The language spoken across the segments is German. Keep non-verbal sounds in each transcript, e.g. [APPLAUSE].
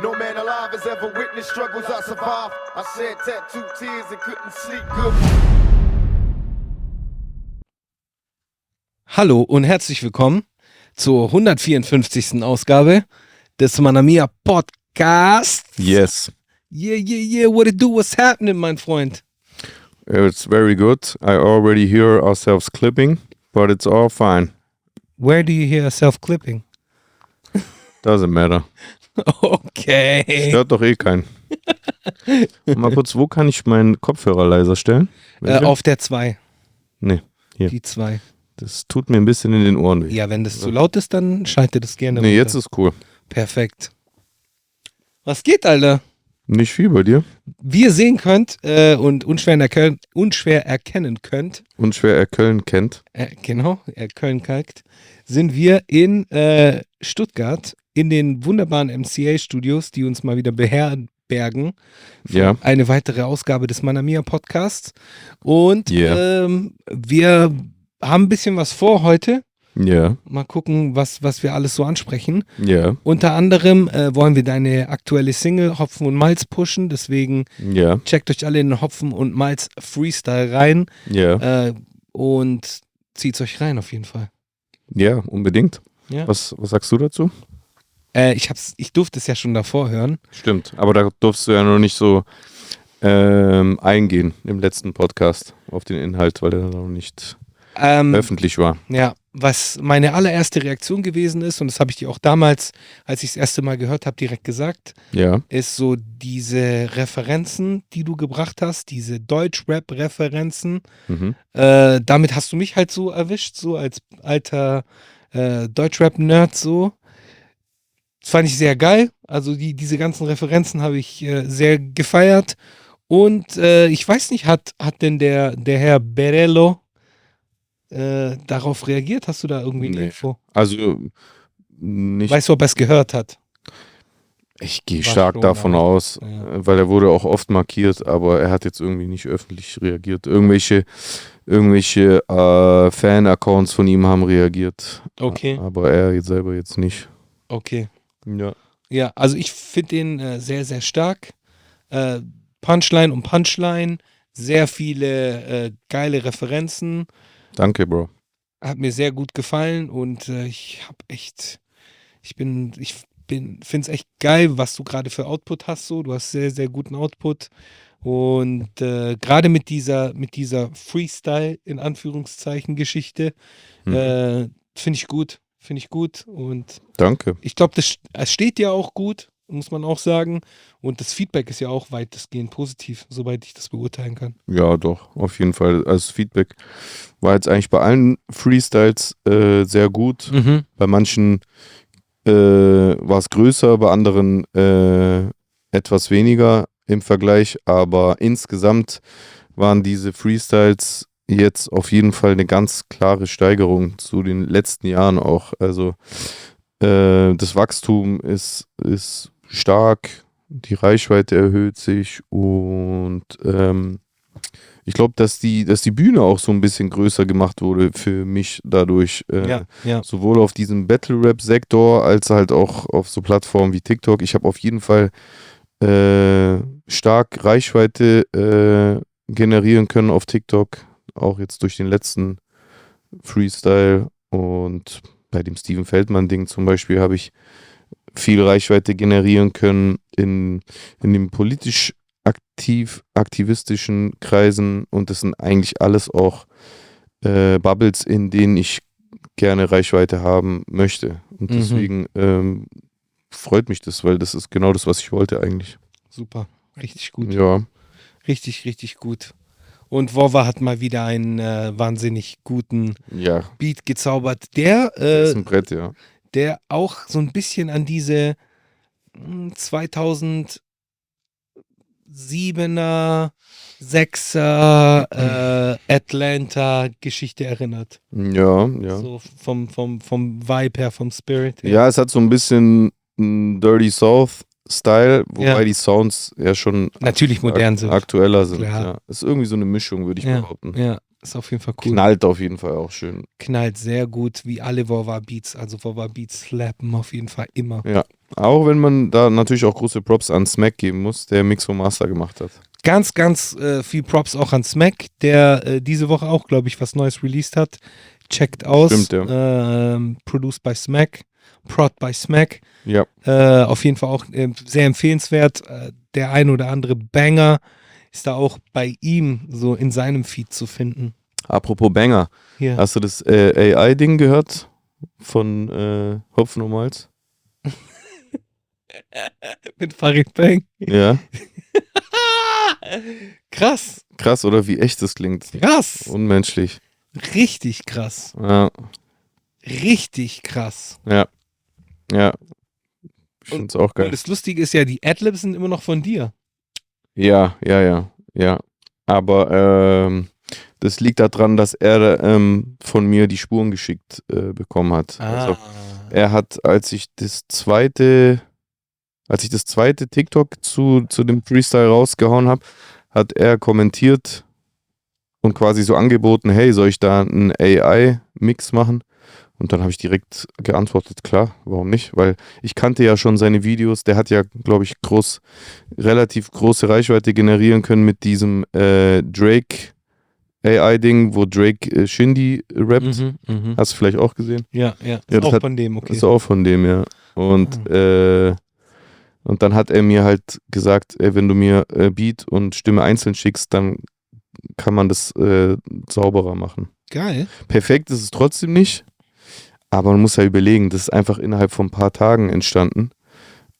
No man alive has ever witnessed struggles I survived. I shed tattooed tears and couldn't sleep good. Hallo und herzlich willkommen zur 154. Ausgabe des Manamia Podcast. Yes, Yeah, yeah, yeah, what it do, what's happening, mein Freund? it's very good. I already hear ourselves clipping, but it's all fine. Where do you hear yourself clipping? Doesn't matter. Okay. Stört doch eh keinen. Mal kurz, wo kann ich meinen Kopfhörer leiser stellen? Äh, auf der 2. nee, hier. Die 2. Das tut mir ein bisschen in den Ohren weh. Ja, wenn das zu laut ist, dann schalte das gerne nee, runter. jetzt ist cool. Perfekt. Was geht, Alter? Nicht viel bei dir. Wie ihr sehen könnt äh, und unschwer erkennen, unschwer erkennen könnt, Unschwer er Köln kennt. äh, genau, Köln kalkt, sind wir in äh, Stuttgart in den wunderbaren MCA-Studios, die uns mal wieder beherbergen. Ja. Eine weitere Ausgabe des Manamia Podcasts. Und Yeah. ähm, wir haben ein bisschen was vor heute. Ja, Mal gucken, was, was wir alles so ansprechen. ja, Unter anderem äh, wollen wir deine aktuelle Single Hopfen und Malz pushen. Deswegen ja, checkt euch alle in den Hopfen und Malz Freestyle rein ja. äh, und zieht's euch rein auf jeden Fall. Ja, unbedingt. Ja. Was, was sagst du dazu? Äh, ich, hab's, ich durfte es ja schon davor hören. Stimmt, aber da durfst du ja noch nicht so ähm, eingehen im letzten Podcast auf den Inhalt, weil der noch nicht Ähm, öffentlich war. ja, was meine allererste Reaktion gewesen ist, und das habe ich dir auch damals, als ich das erste Mal gehört habe, direkt gesagt, Ja, ist so diese Referenzen, die du gebracht hast, diese Deutsch-Rap-Referenzen. mhm. Äh, damit hast du mich halt so erwischt, so als alter äh, Deutsch-Rap-Nerd so. Das fand ich sehr geil. Also die, diese ganzen Referenzen habe ich äh, sehr gefeiert. Und äh, ich weiß nicht, hat, hat denn der, der Herr Berello äh, darauf reagiert? Hast du da irgendwie eine Nee. Info? also nicht. Weißt du, ob er es gehört hat? ich gehe stark davon aber- aus, ja. äh, weil er wurde auch oft markiert, aber er hat jetzt irgendwie nicht öffentlich reagiert. Irgendwelche, irgendwelche äh, Fan-Accounts von ihm haben reagiert, Okay, aber er selber jetzt nicht. okay. Ja. Ja, also ich finde den äh, sehr, sehr stark. Äh, Punchline um Punchline, sehr viele äh, geile Referenzen. Danke, Bro. Hat mir sehr gut gefallen und äh, ich habe echt, ich bin, ich bin, finde es echt geil, was du gerade für Output hast. So, du hast sehr, sehr guten Output und äh, gerade mit dieser, mit dieser Freestyle in Anführungszeichen Geschichte Hm. äh, finde ich gut, finde ich gut und Danke. ich glaube, das es steht ja auch gut, muss man auch sagen. Und das Feedback ist ja auch weitestgehend positiv, soweit ich das beurteilen kann. Ja, doch, auf jeden Fall. Also das Feedback war jetzt eigentlich bei allen Freestyles äh, sehr gut. Bei manchen äh, war es größer, bei anderen äh, etwas weniger im Vergleich, aber insgesamt waren diese Freestyles jetzt auf jeden Fall eine ganz klare Steigerung zu den letzten Jahren auch. Also äh, das Wachstum ist, ist stark, die Reichweite erhöht sich und ähm, ich glaube, dass die, dass die Bühne auch so ein bisschen größer gemacht wurde für mich dadurch. Äh, Ja, ja. sowohl auf diesem Battle-Rap-Sektor als halt auch auf so Plattformen wie TikTok. Ich habe auf jeden Fall äh, stark Reichweite äh, generieren können auf TikTok, auch jetzt durch den letzten Freestyle und bei dem Steven Feldmann-Ding zum Beispiel habe ich viel Reichweite generieren können in, in den politisch aktiv, aktivistischen Kreisen und das sind eigentlich alles auch äh, Bubbles, in denen ich gerne Reichweite haben möchte. Und Mhm. deswegen ähm, freut mich das, weil das ist genau das, was ich wollte eigentlich. Super. Richtig gut. Ja, Richtig, richtig gut. Und Wova hat mal wieder einen äh, wahnsinnig guten ja, Beat gezaubert, der, äh, Brett, ja. der auch so ein bisschen an diese hm, 2007er, 6er äh, Atlanta-Geschichte erinnert. Ja, ja. So vom, vom, vom Vibe her, vom Spirit her. Ja, es hat so ein bisschen Dirty South Style, wobei Ja. die Sounds ja schon Natürlich modern sind. aktueller sind. Ja. Ist irgendwie so eine Mischung, würde ich Ja, behaupten. ja, ist auf jeden Fall cool. Knallt auf jeden Fall auch schön. Knallt sehr gut, wie alle Vova Beats. Also Vova Beats slappen auf jeden Fall immer. Ja. Auch wenn man da natürlich auch große Props an Smack geben muss, der Mix vom Master gemacht hat. Ganz, ganz äh, viel Props auch an Smack, der äh, diese Woche auch, glaube ich, was Neues released hat. Checkt aus. Stimmt, ja. Ähm, produced by Smack. Prod by Smack. Ja. Äh, auf jeden Fall auch äh, sehr empfehlenswert. Äh, der ein oder andere Banger ist da auch bei ihm so in seinem Feed zu finden. Apropos Banger, Hier. hast du das äh, AI-Ding gehört von äh, Hopfen und Malz? [LAUGHS] Mit Farid Bang. Ja. [LAUGHS] Krass. Krass, oder? Wie echt das klingt. Krass. Unmenschlich. Richtig krass. Ja. Richtig krass. Ja. Ja. Ich find's auch Und geil. das Lustige ist ja, die Adlibs sind immer noch von dir. Ja, ja, ja, ja. Aber ähm, das liegt daran, dass er ähm, von mir die Spuren geschickt äh, bekommen hat. Also, er hat, als ich das zweite, als ich das zweite TikTok zu, zu dem Freestyle rausgehauen habe, hat er kommentiert und quasi so angeboten, hey, soll ich da einen AI-Mix machen? Und dann habe ich direkt geantwortet, klar, warum nicht? Weil ich kannte ja schon seine Videos, der hat ja, glaube ich, groß, relativ große Reichweite generieren können mit diesem äh, Drake AI-Ding, wo Drake äh, Shindy rappt. Mhm, mhm. Hast du vielleicht auch gesehen? Ja, ja. Ist Ja, auch hat- von dem, okay. Ist auch von dem, ja. Und, Ah. äh, und dann hat er mir halt gesagt, ey, wenn du mir äh, Beat und Stimme einzeln schickst, dann kann man das äh, sauberer machen. Geil. Perfekt ist es trotzdem nicht, aber man muss ja überlegen, das ist einfach innerhalb von ein paar Tagen entstanden.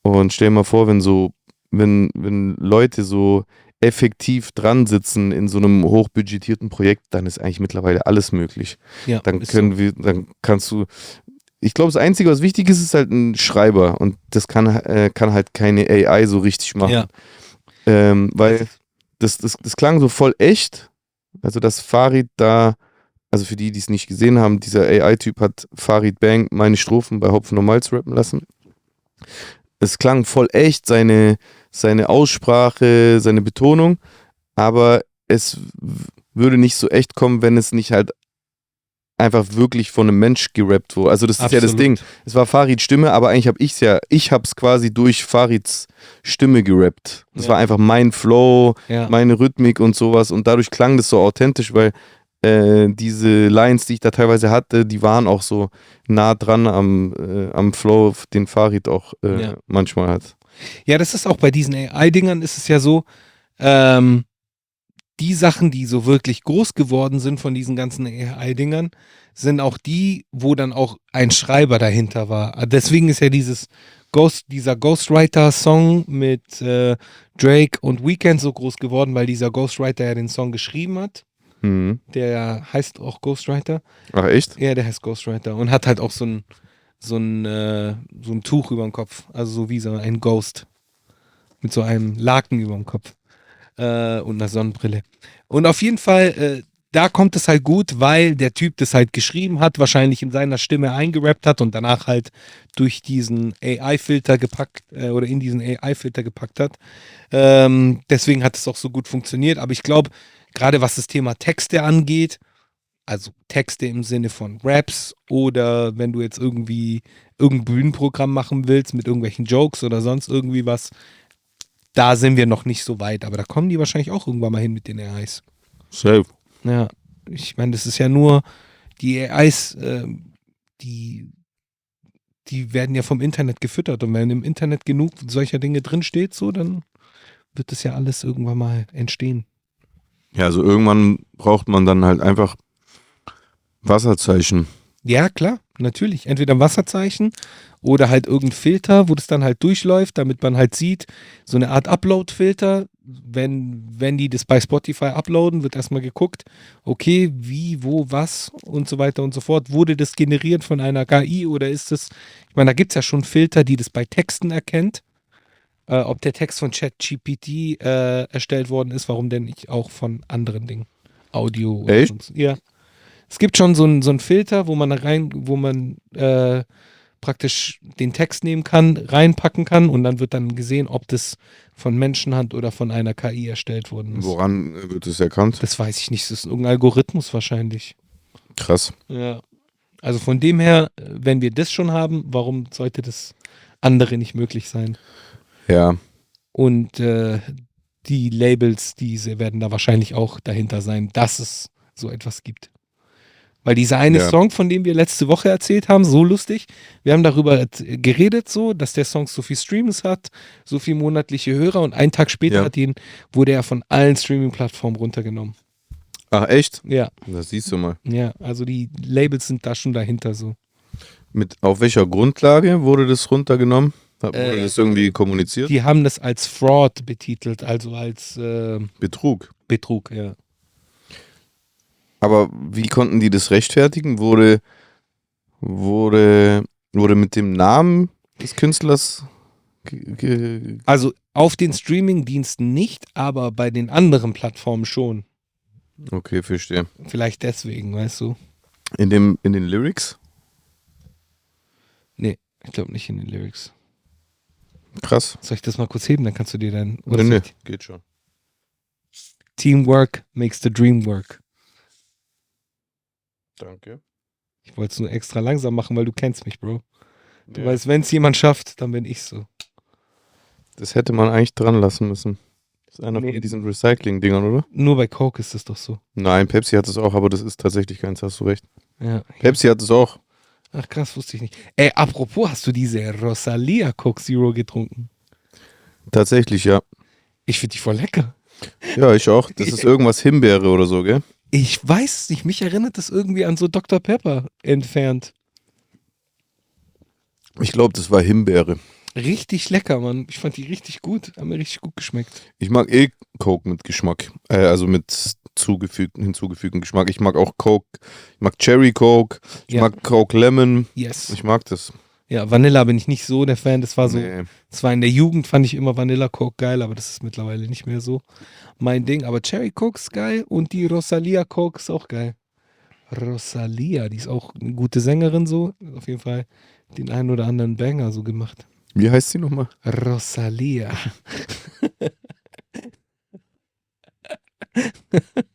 Und stell dir mal vor, wenn so, wenn, wenn Leute so effektiv dran sitzen in so einem hochbudgetierten Projekt, dann ist eigentlich mittlerweile alles möglich Ja, dann können wir, dann kannst du. Ich glaube, das Einzige, was wichtig ist, ist halt ein Schreiber und das kann, äh, kann halt keine AI so richtig so. machen. Ja. Ähm, weil das, das, das klang so voll echt. Also, dass Farid da, also für die, die es nicht gesehen haben, dieser AI-Typ hat Farid Bang meine Strophen bei Hopfen und Malz rappen lassen. Es klang voll echt, seine, seine Aussprache, seine Betonung, aber es würde nicht so echt kommen, wenn es nicht halt einfach wirklich von einem Mensch gerappt wurde. Also das ist ja das Absolut. Ding. Es war Farids Stimme, aber eigentlich habe ich es ja, ich habe es quasi durch Farids Stimme gerappt. Das Ja. war einfach mein Flow, Ja. meine Rhythmik und sowas und dadurch klang das so authentisch, weil äh, diese Lines, die ich da teilweise hatte, die waren auch so nah dran am, äh, am Flow, den Farid auch äh, Ja. manchmal hat. Ja, das ist auch bei diesen AI-Dingern ist es ja so, ähm, die Sachen, die so wirklich groß geworden sind von diesen ganzen AI-Dingern, sind auch die, wo dann auch ein Schreiber dahinter war. Ah, Deswegen ist ja dieses Ghost, dieser Ghostwriter-Song mit äh, Drake und Weekend so groß geworden, weil dieser Ghostwriter ja den Song geschrieben hat. Mhm. Der heißt auch Ghostwriter. Ach echt? Ja, der heißt Ghostwriter und hat halt auch so ein, so ein, äh, so ein Tuch über dem Kopf. Also so wie so ein Ghost. Mit so einem Laken über dem Kopf. Äh, und einer Sonnenbrille. Und auf jeden Fall, äh, da kommt es halt gut, weil der Typ das halt geschrieben hat, wahrscheinlich in seiner Stimme eingerappt hat und danach halt durch diesen AI-Filter gepackt äh, oder in diesen AI-Filter gepackt hat. Ähm, deswegen hat es auch so gut funktioniert. Aber ich glaube, gerade was das Thema Texte angeht, also Texte im Sinne von Raps oder wenn du jetzt irgendwie irgendein Bühnenprogramm machen willst mit irgendwelchen Jokes oder sonst irgendwie was, da sind wir noch nicht so weit, aber da kommen die wahrscheinlich auch irgendwann mal hin mit den AIs. Safe. Ja, ich meine, das ist ja nur die AIs, ähm, die die werden ja vom Internet gefüttert und wenn im Internet genug solcher Dinge drinsteht, so, dann wird das ja alles irgendwann mal entstehen. Ja, also irgendwann braucht man dann halt einfach Wasserzeichen. Ja, klar, natürlich. Entweder ein Wasserzeichen oder halt irgendein Filter, wo das dann halt durchläuft, damit man halt sieht, so eine Art Upload-Filter. Wenn, wenn die das bei Spotify uploaden, wird erstmal geguckt, okay, wie, wo, was und so weiter und so fort. Wurde das generiert von einer KI oder ist es, ich meine, da gibt es ja schon Filter, die das bei Texten erkennt. Äh, ob der Text von ChatGPT äh, erstellt worden ist, warum denn nicht auch von anderen Dingen? Audio. und Echt? sonst- Ja. Es gibt schon so einen so Filter, wo man rein, wo man äh, praktisch den Text nehmen kann, reinpacken kann und dann wird dann gesehen, ob das von Menschenhand oder von einer KI erstellt worden ist. Woran äh, wird es erkannt? Das weiß ich nicht. Das ist irgendein Algorithmus wahrscheinlich. Krass. Ja. Also von dem her, äh, wenn wir das schon haben, warum sollte das andere nicht möglich sein. Ja. Und äh, die Labels, diese werden da wahrscheinlich auch dahinter sein, dass es so etwas gibt. Weil dieser eine Ja. Song, von dem wir letzte Woche erzählt haben, so lustig, wir haben darüber et- geredet, so, dass der Song so viel Streams hat, so viel monatliche Hörer und einen Tag später Ja. hat ihn, wurde er von allen Streaming-Plattformen runtergenommen. Ach, echt? Ja, Das siehst du mal. ja, also die Labels sind da schon dahinter so. Mit, auf welcher Grundlage wurde das runtergenommen? Hat- Äh, das irgendwie kommuniziert? Die haben das als Fraud betitelt, also als äh, Betrug. Betrug, ja. Aber wie konnten die das rechtfertigen? Wurde, wurde, wurde mit dem Namen des Künstlers Also auf den Streaming-Diensten nicht, aber bei den anderen Plattformen schon. Okay, verstehe. Vielleicht deswegen, weißt du? In, dem, in den Lyrics? Nee, ich glaube nicht in den Lyrics. Krass. Soll ich das mal kurz heben? Dann kannst du dir dann. Nee, oder nee, geht schon. Teamwork makes the dream work. Danke. Ich wollte es nur extra langsam machen, weil du kennst mich, Bro. Du weißt, wenn es jemand schafft, dann bin ich so. Das hätte man eigentlich dran lassen müssen. Das ist einer Nee. von diesen Recycling-Dingern, oder? Nur bei Coke ist es doch so. Nein, Pepsi hat es auch, aber das ist tatsächlich keins, hast du recht. Ja. Pepsi hat es auch. Ach krass, wusste ich nicht. Ey, apropos, hast du diese Rosalia Coke Zero getrunken? Tatsächlich, ja. Ich finde die voll lecker. Ja, ich auch. Das ist irgendwas Himbeere oder so, gell? Ich weiß es nicht, mich erinnert das irgendwie an so Dr. Pepper entfernt. Ich glaube, das war Himbeere. Richtig lecker, Mann. Ich fand die richtig gut. Haben mir richtig gut geschmeckt. Ich mag eh Coke mit Geschmack. Äh, also mit zugefügten, hinzugefügten Geschmack. Ich mag auch Coke. Ich mag Cherry Coke. Ich Ja. mag Coke Lemon. Yes. Ich mag das. Ja, Vanilla bin ich nicht so der Fan. Das war so, Nee. zwar in der Jugend fand ich immer Vanilla Coke geil, aber das ist mittlerweile nicht mehr so mein Ding. Aber Cherry Coke ist geil und die Rosalia Coke ist auch geil. Rosalia, die ist auch eine gute Sängerin so. Auf jeden Fall den einen oder anderen Banger so gemacht. Wie heißt sie nochmal? Rosalia. [LAUGHS]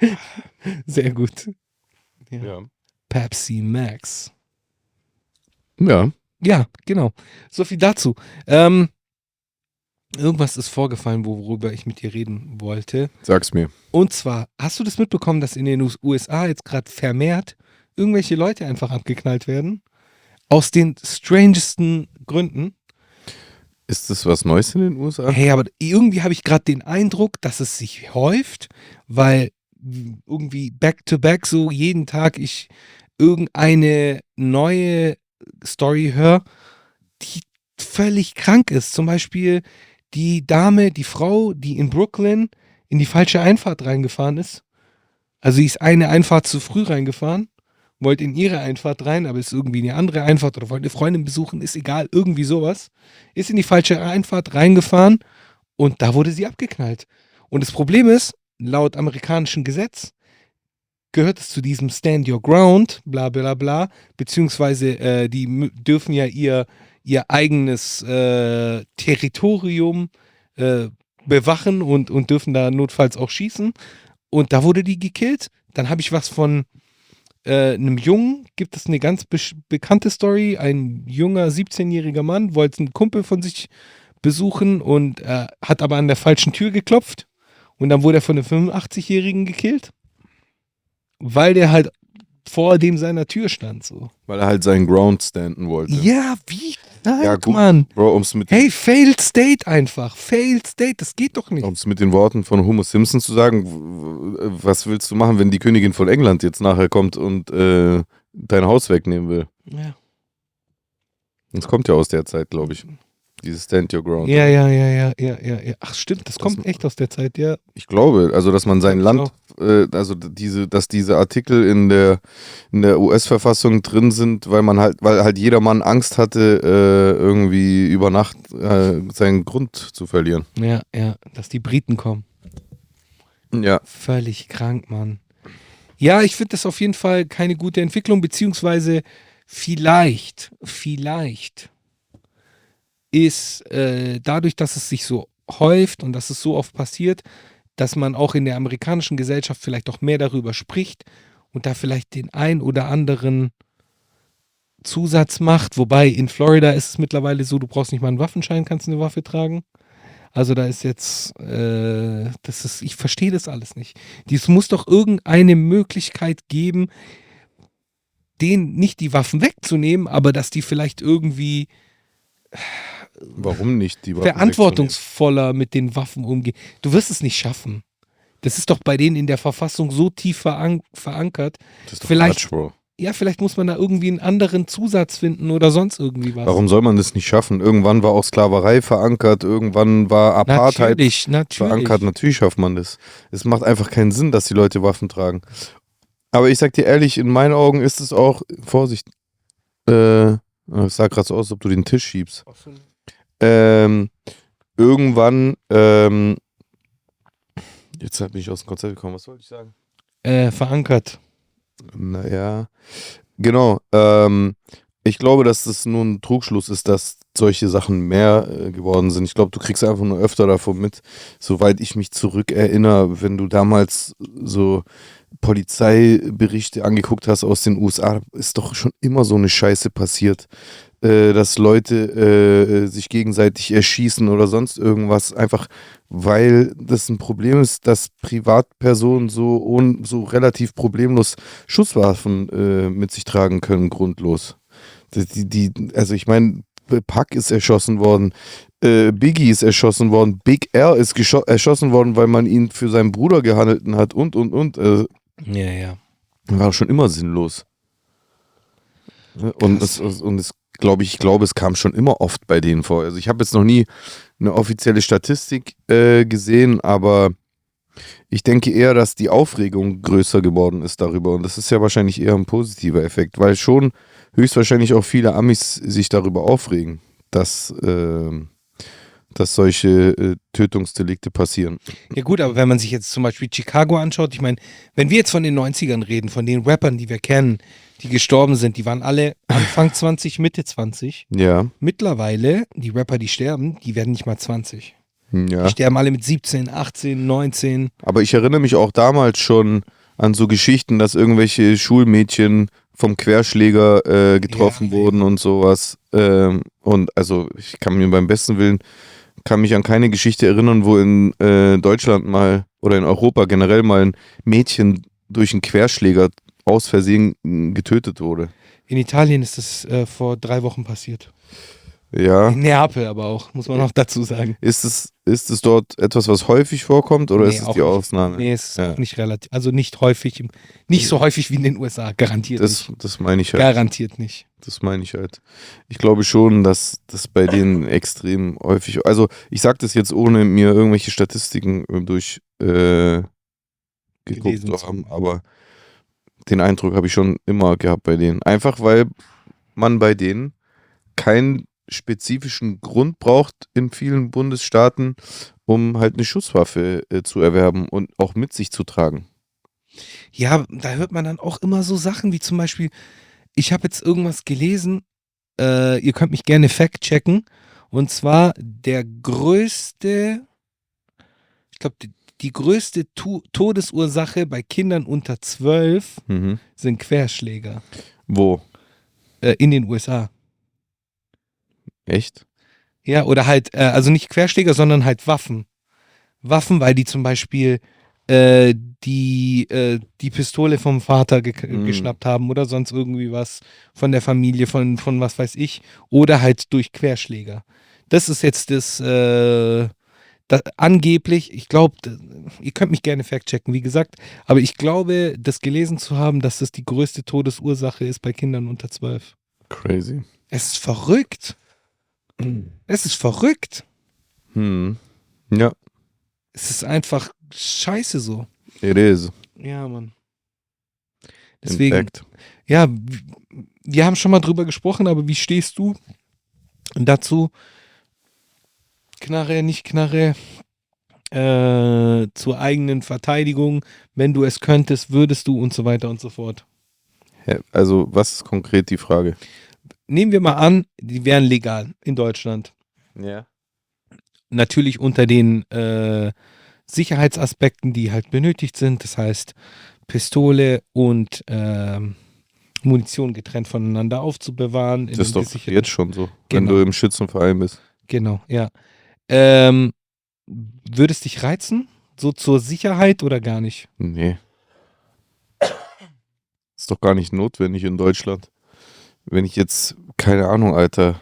[LAUGHS] Sehr gut. Ja. Pepsi Max. Ja. Ja, genau. So viel dazu. Ähm, irgendwas ist vorgefallen, worüber ich mit dir reden wollte. Sag's mir. Und zwar, hast du das mitbekommen, dass in den US- USA jetzt gerade vermehrt irgendwelche Leute einfach abgeknallt werden? Aus den strangesten Gründen. Ist das was Neues in den USA? Hey, aber irgendwie habe ich gerade den Eindruck, dass es sich häuft, weil irgendwie back to back so jeden Tag ich irgendeine neue Story höre, die völlig krank ist. Zum Beispiel die Dame, die Frau, die in Brooklyn in die falsche Einfahrt reingefahren ist. Also sie ist eine Einfahrt zu früh reingefahren, wollte in ihre Einfahrt rein, aber ist irgendwie in eine andere Einfahrt oder wollte eine Freundin besuchen, ist egal, irgendwie sowas. Ist in die falsche Einfahrt reingefahren und da wurde sie abgeknallt. Und das Problem ist, laut amerikanischem Gesetz gehört es zu diesem Stand Your Ground, bla bla bla, beziehungsweise äh, die dürfen ja ihr, ihr eigenes äh, Territorium äh, bewachen und, und dürfen da notfalls auch schießen. Und da wurde die gekillt. Dann habe ich was von äh, einem Jungen, gibt es eine ganz besch- bekannte Story. Ein junger 17-jähriger Mann wollte einen Kumpel von sich besuchen und äh, hat aber an der falschen Tür geklopft. Und dann wurde er von einem 85-Jährigen gekillt, weil der halt vor dem seiner Tür stand. So. Weil er halt seinen Ground standen wollte. Ja, wie? Nein, Ja, gut. Mann. Bro, um es mit, Hey, failed state einfach. Failed state, das geht doch nicht. um's mit den Worten von Homo Simpson zu sagen, was willst du machen, wenn die Königin von England jetzt nachher kommt und äh, dein Haus wegnehmen will? Ja. Das kommt ja aus der Zeit, glaube ich. Dieses Stand Your Ground. Ja, ja, ja, ja, ja, ja, ja. Ach, stimmt, das Das- kommt echt aus der Zeit, ja. Ich glaube, also dass man sein Land, äh, also diese, dass diese Artikel in der in der US-Verfassung drin sind, weil man halt, weil halt jeder Mann Angst hatte, äh, irgendwie über Nacht äh, seinen Grund zu verlieren. Ja, ja, dass die Briten kommen. Ja. Völlig krank, Mann. Ja, ich finde das auf jeden Fall keine gute Entwicklung, beziehungsweise vielleicht, vielleicht ist äh, dadurch, dass es sich so häuft und dass es so oft passiert, dass man auch in der amerikanischen Gesellschaft vielleicht auch mehr darüber spricht und da vielleicht den ein oder anderen Zusatz macht, wobei in Florida ist es mittlerweile so, du brauchst nicht mal einen Waffenschein, kannst eine Waffe tragen. Also da ist jetzt, äh, das ist, ich verstehe das alles nicht. Es muss doch irgendeine Möglichkeit geben, denen nicht die Waffen wegzunehmen, aber dass die vielleicht irgendwie Warum nicht? Die Waffen verantwortungsvoller mit den Waffen umgehen. Du wirst es nicht schaffen. Das ist doch bei denen in der Verfassung so tief veran verankert. Das ist doch Vielleicht- Quatsch, Bro. Ja, vielleicht muss man da irgendwie einen anderen Zusatz finden oder sonst irgendwie was. Warum soll man das nicht schaffen? Irgendwann war auch Sklaverei verankert, irgendwann war Apartheid Natürlich, natürlich. verankert. Natürlich schafft man das. Es macht einfach keinen Sinn, dass die Leute Waffen tragen. Aber ich sag dir ehrlich, in meinen Augen ist es auch, Vorsicht, äh, es sah gerade so aus, als ob du den Tisch schiebst. Ähm, irgendwann, ähm, jetzt bin ich aus dem Konzept gekommen, was wollte ich sagen? Äh, verankert. Naja, genau. Ähm, ich glaube, dass das nur ein Trugschluss ist, dass solche Sachen mehr äh, geworden sind. Ich glaube, du kriegst einfach nur öfter davon mit. Soweit ich mich zurückerinnere, wenn du damals so Polizeiberichte angeguckt hast aus den USA, ist doch schon immer so eine Scheiße passiert. Äh, dass Leute äh, sich gegenseitig erschießen oder sonst irgendwas, einfach weil das ein Problem ist, dass Privatpersonen so, ohn, so relativ problemlos Schusswaffen äh, mit sich tragen können, grundlos. Die, die, also ich meine, Pack ist erschossen worden, äh, Biggie ist erschossen worden, Big R ist erschossen worden, weil man ihn für seinen Bruder gehandelt hat und, und, und. Äh, Ja, ja. war schon immer sinnlos. Und es, und es glaube ich, ich glaube, es kam schon immer oft bei denen vor. Also ich habe jetzt noch nie eine offizielle Statistik äh, gesehen, aber ich denke eher, dass die Aufregung größer geworden ist darüber. Und das ist ja wahrscheinlich eher ein positiver Effekt, weil schon höchstwahrscheinlich auch viele Amis sich darüber aufregen, dass, äh, dass solche äh, Tötungsdelikte passieren. Ja gut, aber wenn man sich jetzt zum Beispiel Chicago anschaut, ich meine, wenn wir jetzt von den 90ern reden, von den Rappern, die wir kennen, die gestorben sind, die waren alle Anfang [LAUGHS] 20, Mitte 20. Ja, Mittlerweile, die Rapper, die sterben, die werden nicht mal 20. ja. Die sterben alle mit 17, 18, 19. Aber ich erinnere mich auch damals schon an so Geschichten, dass irgendwelche Schulmädchen vom Querschläger äh, getroffen Ja, wurden und sowas. Ähm, und also ich kann mir beim besten Willen, kann mich an keine Geschichte erinnern, wo in äh, Deutschland mal oder in Europa generell mal ein Mädchen durch einen Querschläger aus Versehen mh, getötet wurde. In Italien ist das äh, vor drei Wochen passiert. Ja. In Neapel aber auch, muss man noch dazu sagen. Ist es, ist es dort etwas, was häufig vorkommt oder Nee, ist es die nicht. Ausnahme? Nee, es ist Ja. nicht relativ, also nicht häufig, nicht so häufig wie in den USA, garantiert Das, nicht. das meine ich halt. Garantiert nicht. Das meine ich halt. Ich glaube schon, dass das bei denen extrem häufig. Also, ich sage das jetzt ohne mir irgendwelche Statistiken durch äh, geguckt zu haben, aber den Eindruck habe ich schon immer gehabt bei denen. Einfach weil man bei denen keinen spezifischen Grund braucht in vielen Bundesstaaten, um halt eine Schusswaffe äh, zu erwerben und auch mit sich zu tragen. Ja, da hört man dann auch immer so Sachen wie zum Beispiel, ich habe jetzt irgendwas gelesen, äh, ihr könnt mich gerne fact-checken, und zwar der größte, ich glaube, die, die größte tu Todesursache bei Kindern unter 12 Mhm. sind Querschläger Wo? äh, in den USA. Echt? Ja, oder halt, äh, also nicht Querschläger, sondern halt Waffen. Waffen, weil die zum Beispiel äh, die, äh, die Pistole vom Vater ge Mhm. geschnappt haben oder sonst irgendwie was von der Familie, von, von was weiß ich. Oder halt durch Querschläger. Das ist jetzt das, äh, das angeblich, ich glaube, ihr könnt mich gerne fact-checken, wie gesagt, aber ich glaube, das gelesen zu haben, dass das die größte Todesursache ist bei Kindern unter 12. Crazy. Es ist verrückt. Es ist verrückt. Hm. Ja, Es ist einfach scheiße so. it is. Ja, Mann. Deswegen, fact. ja, wir haben schon mal drüber gesprochen, aber wie stehst du dazu? Knarre, nicht Knarre, äh, zur eigenen Verteidigung, wenn du es könntest, würdest du und so weiter und so fort. Also, was ist konkret die Frage? Nehmen wir mal an, die wären legal in Deutschland. Ja. natürlich unter den äh, Sicherheitsaspekten, die halt benötigt sind. Das heißt Pistole und ähm, Munition getrennt voneinander aufzubewahren. Das ist doch jetzt schon so, wenn Genau. du im Schützenverein bist. Genau, ja. Ähm, würde es dich reizen? So zur Sicherheit oder gar nicht? Nee. Ist doch gar nicht notwendig in Deutschland. Wenn ich jetzt, keine Ahnung, Alter.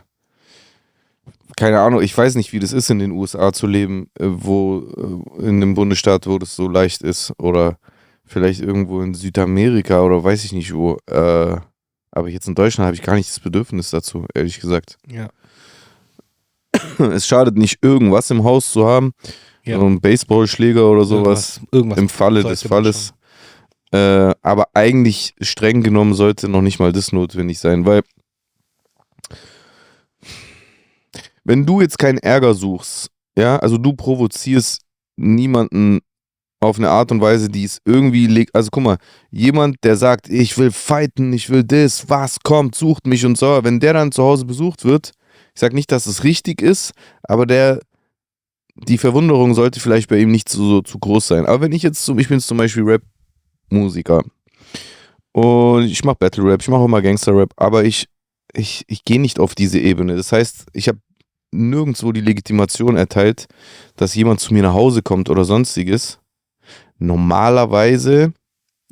Keine Ahnung, ich weiß nicht, wie das ist, in den USA zu leben, äh, wo, äh, in einem Bundesstaat, wo das so leicht ist. Oder vielleicht irgendwo in Südamerika oder weiß ich nicht wo. Äh, aber jetzt in Deutschland habe ich gar nicht das Bedürfnis dazu, ehrlich gesagt. Ja. [CLEARS THROAT] Es schadet nicht, irgendwas im Haus zu haben. Ja. So einen Baseballschläger oder sowas. Irgendwas, irgendwas Im Falle des Falles. Äh, aber eigentlich streng genommen sollte noch nicht mal das notwendig sein, weil wenn du jetzt keinen Ärger suchst, ja, also du provozierst niemanden auf eine Art und Weise, die es irgendwie legt. Also guck mal, jemand, der sagt, ich will fighten, ich will das, was kommt, sucht mich und so, wenn der dann zu Hause besucht wird, ich sag nicht, dass es richtig ist, aber der, die Verwunderung sollte vielleicht bei ihm nicht so, zu groß sein. Aber wenn ich jetzt, ich bin zum Beispiel Rap-Musiker und ich mache Battle-Rap, ich mache auch mal Gangster-Rap, aber ich, ich, ich gehe nicht auf diese Ebene. Das heißt, ich habe nirgendwo die Legitimation erteilt, dass jemand zu mir nach Hause kommt oder sonstiges. Normalerweise,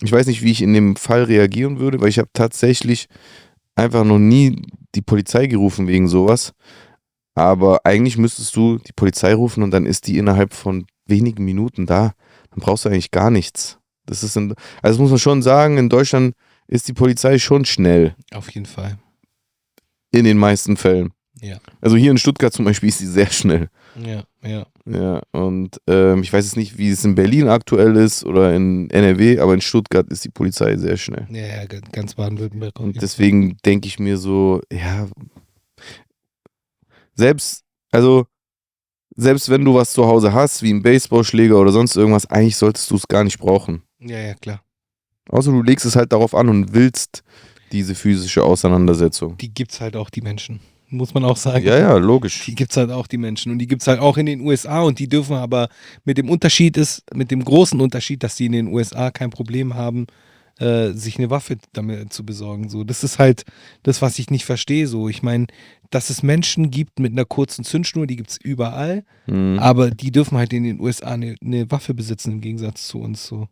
ich weiß nicht, wie ich in dem Fall reagieren würde, weil ich habe tatsächlich einfach noch nie die Polizei gerufen wegen sowas. Aber eigentlich müsstest du die Polizei rufen und dann ist die innerhalb von wenigen Minuten da. Dann brauchst du eigentlich gar nichts. Das ist in, also das muss man schon sagen, in Deutschland ist die Polizei schon schnell Auf jeden Fall. in den meisten Fällen. Ja. Also hier in Stuttgart zum Beispiel ist sie sehr schnell. Ja, ja. Ja, und ähm, ich weiß jetzt nicht, wie es in Berlin aktuell ist oder in NRW, aber in Stuttgart ist die Polizei sehr schnell. Ja, ja, ga- ganz Baden-Württemberg. Und deswegen denke ich mir so, ja, selbst, also, selbst wenn du was zu Hause hast, wie ein Baseballschläger oder sonst irgendwas, eigentlich solltest du es gar nicht brauchen. Ja, ja, klar. Außer du legst es halt darauf an und willst diese physische Auseinandersetzung. Die gibt's halt auch, die Menschen. Muss man auch sagen. Ja, ja, logisch. Die gibt's halt auch, die Menschen. Und die gibt's halt auch in den USA und die dürfen aber mit dem Unterschied ist, mit dem großen Unterschied, dass die in den USA kein Problem haben, äh, sich eine Waffe damit zu besorgen. So, das ist halt das, was ich nicht verstehe. So, ich meine, dass es Menschen gibt mit einer kurzen Zündschnur, die gibt's überall, Mhm. aber die dürfen halt in den USA eine, eine Waffe besitzen im Gegensatz zu uns. So.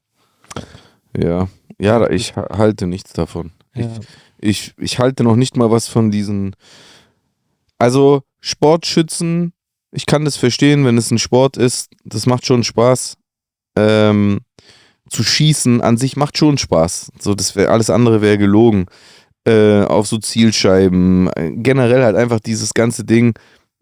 Ja, ja, ich ha- halte nichts davon. Ja. Ich, ich halte noch nicht mal was von diesen. Also, Sportschützen, ich kann das verstehen, wenn es ein Sport ist. Das macht schon Spaß. Ähm, zu schießen an sich macht schon Spaß. So, das wäre alles andere wäre gelogen. Äh, auf so Zielscheiben. äh, Generell halt einfach dieses ganze Ding.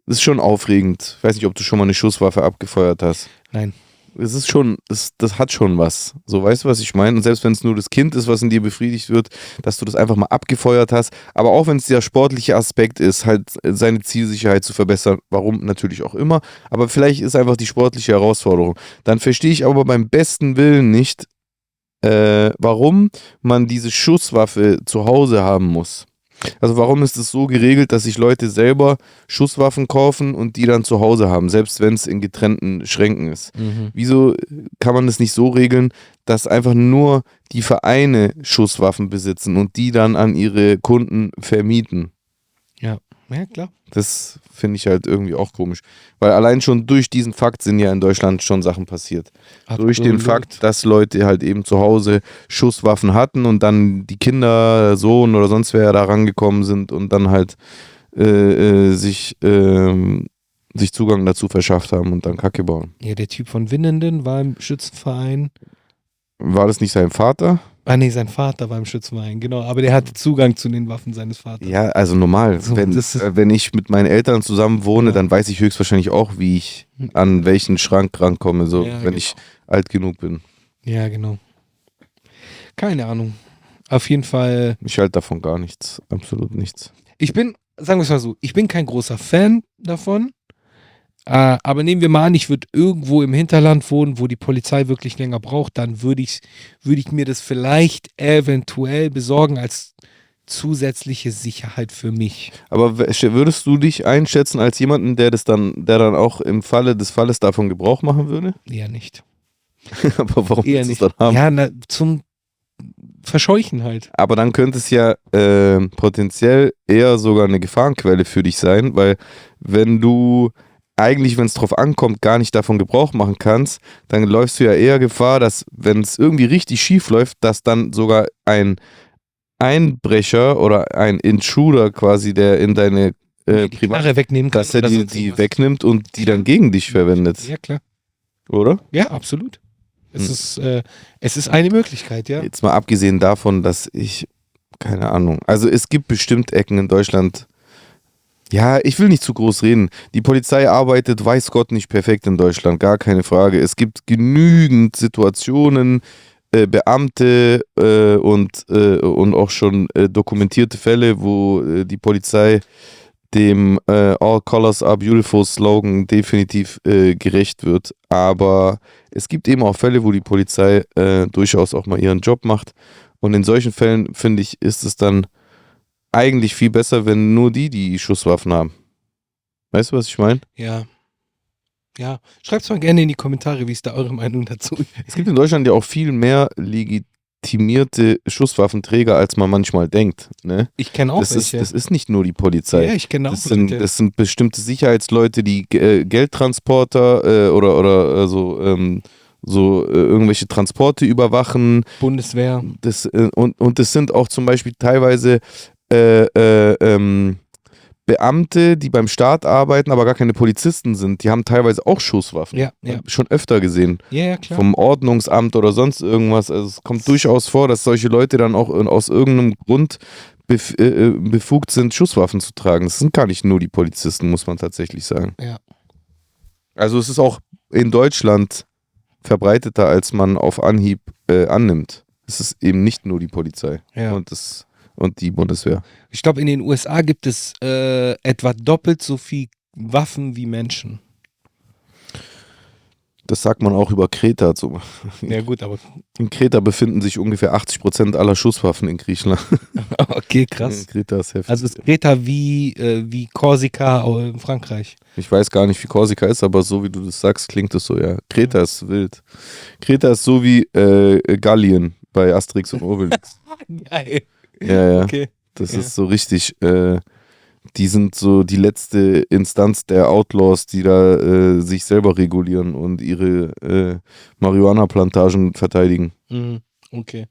Das ist schon aufregend. Ich weiß nicht, ob du schon mal eine Schusswaffe abgefeuert hast Nein. Es ist schon, das, das hat schon was. So, weißt du, was ich meine? Und selbst wenn es nur das Kind ist, was in dir befriedigt wird, dass du das einfach mal abgefeuert hast. Aber auch wenn es der sportliche Aspekt ist, halt seine Zielsicherheit zu verbessern, warum natürlich auch immer. Aber vielleicht ist einfach die sportliche Herausforderung. Dann verstehe ich aber beim besten Willen nicht, äh, warum man diese Schusswaffe zu Hause haben muss. Also warum ist es so geregelt, dass sich Leute selber Schusswaffen kaufen und die dann zu Hause haben, selbst wenn es in getrennten Schränken ist? Mhm. Wieso kann man das nicht so regeln, dass einfach nur die Vereine Schusswaffen besitzen und die dann an ihre Kunden vermieten? Ja, klar. Das finde ich halt irgendwie auch komisch. Weil allein schon durch diesen Fakt sind ja in Deutschland schon Sachen passiert. durch den Absolut. Fakt, dass Leute halt eben zu Hause Schusswaffen hatten und dann die Kinder, Sohn oder sonst wer da rangekommen sind und dann halt äh, äh, sich, ähm, sich Zugang dazu verschafft haben und dann Kacke bauen. Ja, der Typ von Winnenden war im Schützenverein. War das nicht sein Vater? Ah, nee, sein Vater war im Schützenverein, genau. Aber der hatte Zugang zu den Waffen seines Vaters. Ja, also normal. So, wenn, äh, wenn ich mit meinen Eltern zusammen wohne, Ja. dann weiß ich höchstwahrscheinlich auch, wie ich an welchen Schrank rankomme, so Ja, wenn genau. ich alt genug bin. Ja, genau. Keine Ahnung. Auf jeden Fall. Ich halte davon gar nichts. Absolut nichts. Ich bin, sagen wir es mal so, ich bin kein großer Fan davon. Äh, aber nehmen wir mal an, ich würde irgendwo im Hinterland wohnen, wo die Polizei wirklich länger braucht, dann würde ich, würde ich mir das vielleicht eventuell besorgen als zusätzliche Sicherheit für mich. Aber würdest du dich einschätzen als jemanden, der das dann, der dann auch im Falle des Falles davon Gebrauch machen würde? [LAUGHS] Eher nicht. [LAUGHS] Aber warum Eher nicht. dann haben? Ja, na, zum verscheuchen halt. Aber dann könnte es ja äh, potenziell eher sogar eine Gefahrenquelle für dich sein, weil wenn du eigentlich, wenn es drauf ankommt, gar nicht davon Gebrauch machen kannst, dann läufst du ja eher Gefahr, dass, wenn es irgendwie richtig schief läuft, dass dann sogar ein Einbrecher oder ein Intruder quasi, der in deine äh, die Privat wegnehmen kann. dass er die, die wegnimmt und die dann gegen dich verwendet, Ja, klar. oder? Ja, absolut. Es, Hm. ist, äh, es ist eine Möglichkeit, ja. Jetzt mal abgesehen davon, dass ich, keine Ahnung, also es gibt bestimmt Ecken in Deutschland. Ja, ich will nicht zu groß reden. Die Polizei arbeitet, weiß Gott, nicht perfekt in Deutschland, gar keine Frage. Es gibt genügend Situationen, äh, Beamte äh, und, äh, und auch schon äh, dokumentierte Fälle, wo äh, die Polizei dem äh, All Colors Are Beautiful Slogan definitiv äh, gerecht wird. Aber es gibt eben auch Fälle, wo die Polizei äh, durchaus auch mal ihren Job macht. Und in solchen Fällen, finde ich, ist es dann eigentlich viel besser, wenn nur die die Schusswaffen haben. Weißt du, was ich meine? Ja. Ja. Schreibt mal gerne in die Kommentare, wie ist da eure Meinung dazu? Es gibt in Deutschland ja auch viel mehr legitimierte Schusswaffenträger, als man manchmal denkt. Ne? Ich kenne auch Das, ist, welche. das ist nicht nur die Polizei. ja, ich kenne auch Das sind, Leute. das sind bestimmte Sicherheitsleute, die äh, Geldtransporter äh, oder, oder äh, so, ähm, so äh, irgendwelche Transporte überwachen. Bundeswehr. Das, äh, und, und das sind auch zum Beispiel teilweise äh, äh, ähm, Beamte, die beim Staat arbeiten, aber gar keine Polizisten sind. Die haben teilweise auch Schusswaffen. Ja, ja. Schon öfter gesehen. Ja, ja, klar. Vom Ordnungsamt oder sonst irgendwas. Also es kommt durchaus vor, dass solche Leute dann auch aus irgendeinem Grund bef äh, äh, befugt sind, Schusswaffen zu tragen. Das sind gar nicht nur die Polizisten, muss man tatsächlich sagen. Ja. Also es ist auch in Deutschland verbreiteter, als man auf Anhieb äh, annimmt. Es ist eben nicht nur die Polizei ja. und, das, und die Bundeswehr. Ich glaube, in den USA gibt es äh, etwa doppelt so viel Waffen wie Menschen. Das sagt man auch über Kreta. So. Ja, gut, aber. In Kreta befinden sich ungefähr 80 Prozent aller Schusswaffen in Griechenland. [LAUGHS] Okay, krass. Kreta ist heftig. Also ist Kreta wie, äh, wie Korsika in Frankreich. Ich weiß gar nicht, wie Korsika ist, aber so wie du das sagst, klingt es so, ja. Kreta ist wild. Kreta ist so wie äh, Gallien bei Asterix und Obelix. [LAUGHS] Geil. Ja, ja. [LAUGHS] Okay. Das Ja. ist so richtig, äh, die sind so die letzte Instanz der Outlaws, die da äh, sich selber regulieren und ihre äh, Marihuana-Plantagen verteidigen. Mhm. Okay.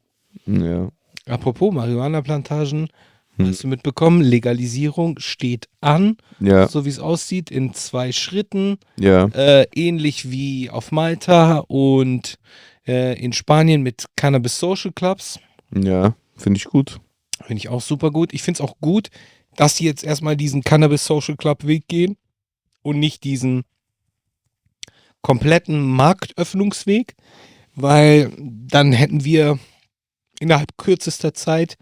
Ja. Apropos Marihuana-Plantagen, Hm. hast du mitbekommen, Legalisierung steht an, Ja, so wie es aussieht, in zwei Schritten, ja, äh, ähnlich wie auf Malta und äh, in Spanien mit Cannabis Social Clubs. ja, finde ich gut. Finde ich auch super gut. Ich finde es auch gut, dass sie jetzt erstmal diesen Cannabis Social Club Weg gehen und nicht diesen kompletten Marktöffnungsweg, weil dann hätten wir innerhalb kürzester Zeit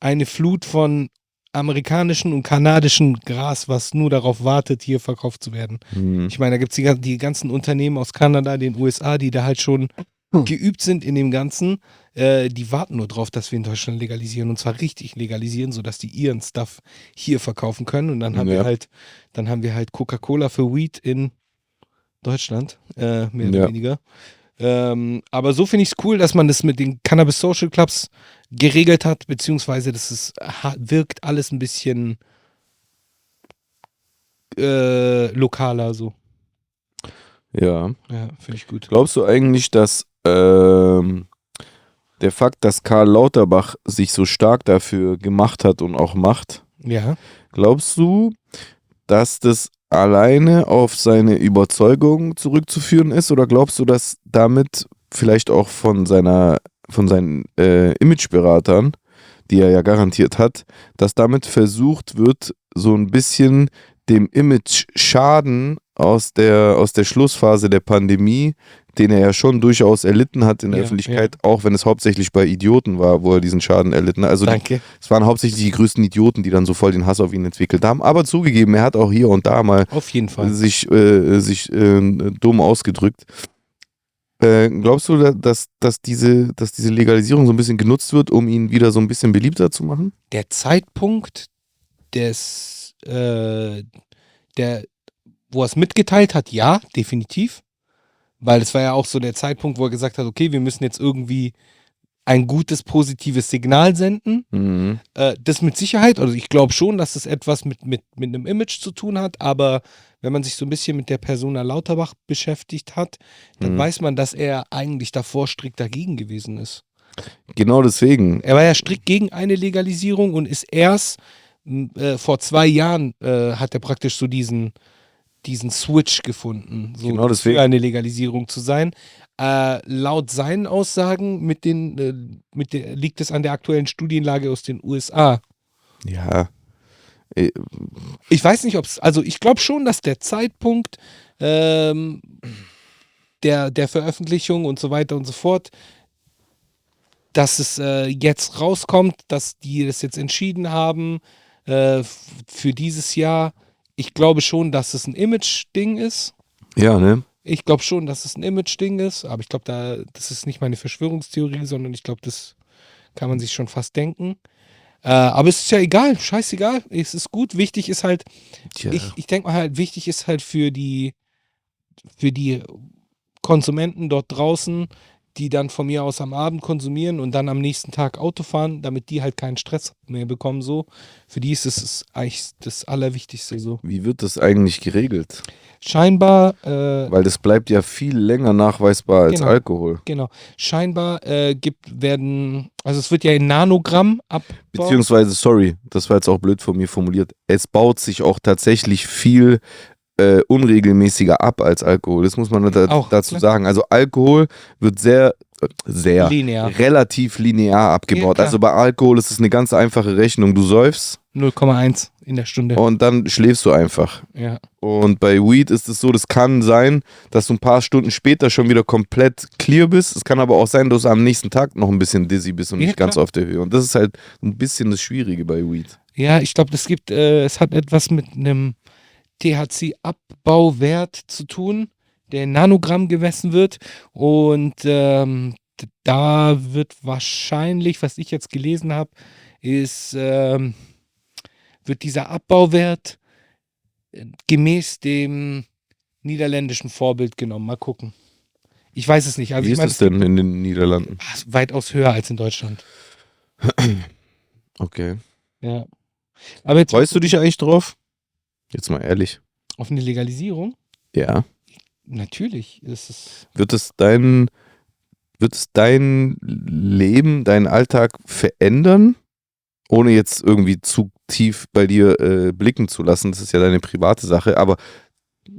eine Flut von amerikanischen und kanadischen Gras, was nur darauf wartet, hier verkauft zu werden. Hm. Ich meine, da gibt es die, die ganzen Unternehmen aus Kanada, den USA, die da halt schon geübt sind in dem Ganzen. Äh, die warten nur drauf, dass wir in Deutschland legalisieren und zwar richtig legalisieren, sodass die ihren Stuff hier verkaufen können. Und dann haben Ja. wir halt, dann haben wir halt Coca-Cola für Weed in Deutschland, äh, mehr Ja. oder weniger. Ähm, aber so finde ich es cool, dass man das mit den Cannabis Social Clubs geregelt hat, beziehungsweise das ist, ha- wirkt alles ein bisschen äh, lokaler so. Ja. Ja, finde ich gut. Glaubst du eigentlich, dass ähm, der Fakt, dass Karl Lauterbach sich so stark dafür gemacht hat und auch macht, Ja. glaubst du, dass das alleine auf seine Überzeugung zurückzuführen ist oder glaubst du, dass damit vielleicht auch von seiner von seinen äh, Imageberatern, die er ja garantiert hat, dass damit versucht wird, so ein bisschen dem Image Schaden aus der, aus der Schlussphase der Pandemie, den er ja schon durchaus erlitten hat in der Ja, Öffentlichkeit, auch wenn es hauptsächlich bei Idioten war, wo er diesen Schaden erlitten hat. Also die, es waren hauptsächlich die größten Idioten, die dann so voll den Hass auf ihn entwickelt haben. Aber zugegeben, er hat auch hier und da mal sich, äh, sich äh, dumm ausgedrückt. Äh, glaubst du, da- dass, dass, diese, dass diese Legalisierung so ein bisschen genutzt wird, um ihn wieder so ein bisschen beliebter zu machen? Der Zeitpunkt des, äh, der, wo er es mitgeteilt hat, ja, definitiv. Weil es war ja auch so der Zeitpunkt, wo er gesagt hat, okay, wir müssen jetzt irgendwie ein gutes, positives Signal senden. Mhm. Äh, das mit Sicherheit, also ich glaube schon, dass das etwas mit, mit, mit einem Image zu tun hat, aber wenn man sich so ein bisschen mit der Persona Lauterbach beschäftigt hat, dann Mhm. weiß man, dass er eigentlich davor strikt dagegen gewesen ist. Genau deswegen. Er war ja strikt gegen eine Legalisierung und ist erst äh, vor zwei Jahren äh, hat er praktisch so diesen, diesen Switch gefunden, so Genau für eine Legalisierung zu sein. Äh, laut seinen Aussagen mit den, äh, mit der, liegt es an der aktuellen Studienlage aus den USA. Ja. Äh, Ich weiß nicht, ob es, also ich glaube schon, dass der Zeitpunkt ähm, der, der Veröffentlichung und so weiter und so fort, dass es äh, jetzt rauskommt, dass die das jetzt entschieden haben äh, für dieses Jahr. Ich glaube schon, dass es ein Image-Ding ist. Ja, ne? Ich glaube schon, dass es ein Image-Ding ist, aber ich glaube, da, das ist nicht meine Verschwörungstheorie, sondern ich glaube, das kann man sich schon fast denken. Äh, aber es ist ja egal, scheißegal, es ist gut. Wichtig ist halt, Tja. ich, ich denke mal halt, wichtig ist halt für die, für die Konsumenten dort draußen, die dann von mir aus am Abend konsumieren und dann am nächsten Tag Auto fahren, damit die halt keinen Stress mehr bekommen. So, für die ist es eigentlich das Allerwichtigste so. Wie wird das eigentlich geregelt? Scheinbar, äh, Weil das bleibt ja viel länger nachweisbar als Genau. Alkohol. genau, scheinbar äh, gibt werden, also es wird ja in Nanogramm ab. Beziehungsweise, sorry, das war jetzt auch blöd von mir formuliert. Es baut sich auch tatsächlich viel äh, unregelmäßiger ab als Alkohol. Das muss man da, Auch, dazu klar. sagen. Also Alkohol wird sehr, äh, sehr linear relativ linear abgebaut. klar. also bei Alkohol ist es eine ganz einfache Rechnung. Du säufst 0,1 in der Stunde. und dann schläfst du einfach. Ja. Und bei Weed ist es so, das kann sein, dass du ein paar Stunden später schon wieder komplett clear bist. Es kann aber auch sein, dass du am nächsten Tag noch ein bisschen dizzy bist und Ja, nicht ganz klar. auf der Höhe. Und das ist halt ein bisschen das Schwierige bei Weed. Ja, ich glaube, das gibt, äh, es hat etwas mit einem THC-Abbauwert zu tun, der in Nanogramm gemessen wird. Und ähm, da wird wahrscheinlich, was ich jetzt gelesen habe, ist, ähm, wird dieser Abbauwert äh, gemäß dem niederländischen Vorbild genommen. Mal gucken. Ich weiß es nicht. Also Wie ist meine, es denn in den Niederlanden? ist weitaus höher als in Deutschland. [CLEARS THROAT] Okay. Ja. Aber jetzt Freust du dich eigentlich drauf? Jetzt mal ehrlich. auf eine Legalisierung? Ja. Natürlich. Es ist Wird es dein, wird es dein Leben, deinen Alltag verändern? Ohne jetzt irgendwie zu tief bei dir äh, blicken zu lassen. Das ist ja deine private Sache. Aber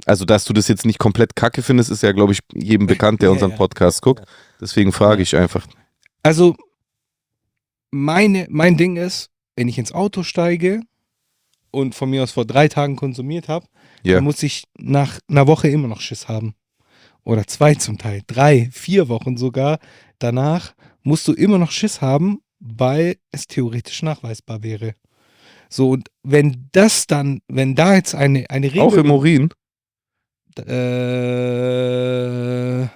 also, dass du das jetzt nicht komplett kacke findest, ist ja, glaube ich, jedem bekannt, der Ja, unseren ja. Podcast guckt. Deswegen frage ich einfach. Also, meine, mein Ding ist, wenn ich ins Auto steige und von mir aus vor drei Tagen konsumiert habe, Ja. dann muss ich nach einer Woche immer noch Schiss haben. Oder zwei zum Teil, drei, vier Wochen sogar. Danach musst du immer noch Schiss haben, weil es theoretisch nachweisbar wäre. So, und wenn das dann, wenn da jetzt eine, eine Regel. Auch im Urin? Äh,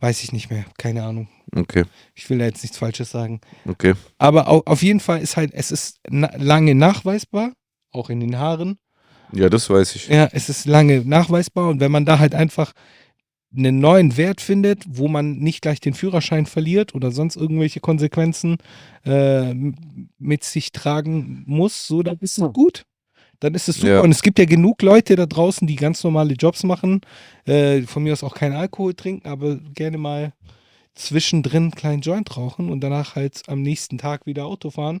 weiß ich nicht mehr, keine Ahnung. Okay, Ich will da jetzt nichts Falsches sagen. okay. Aber au- auf jeden Fall ist halt, es ist na lange nachweisbar, auch in den Haaren. Ja, das weiß ich. Ja, es ist lange nachweisbar und wenn man da halt einfach einen neuen Wert findet, wo man nicht gleich den Führerschein verliert oder sonst irgendwelche Konsequenzen äh, mit sich tragen muss, so, dann ist es gut. Dann ist es super. Ja. Und es gibt ja genug Leute da draußen, die ganz normale Jobs machen, äh, von mir aus auch keinen Alkohol trinken, aber gerne mal zwischendrin einen kleinen Joint rauchen und danach halt am nächsten Tag wieder Auto fahren.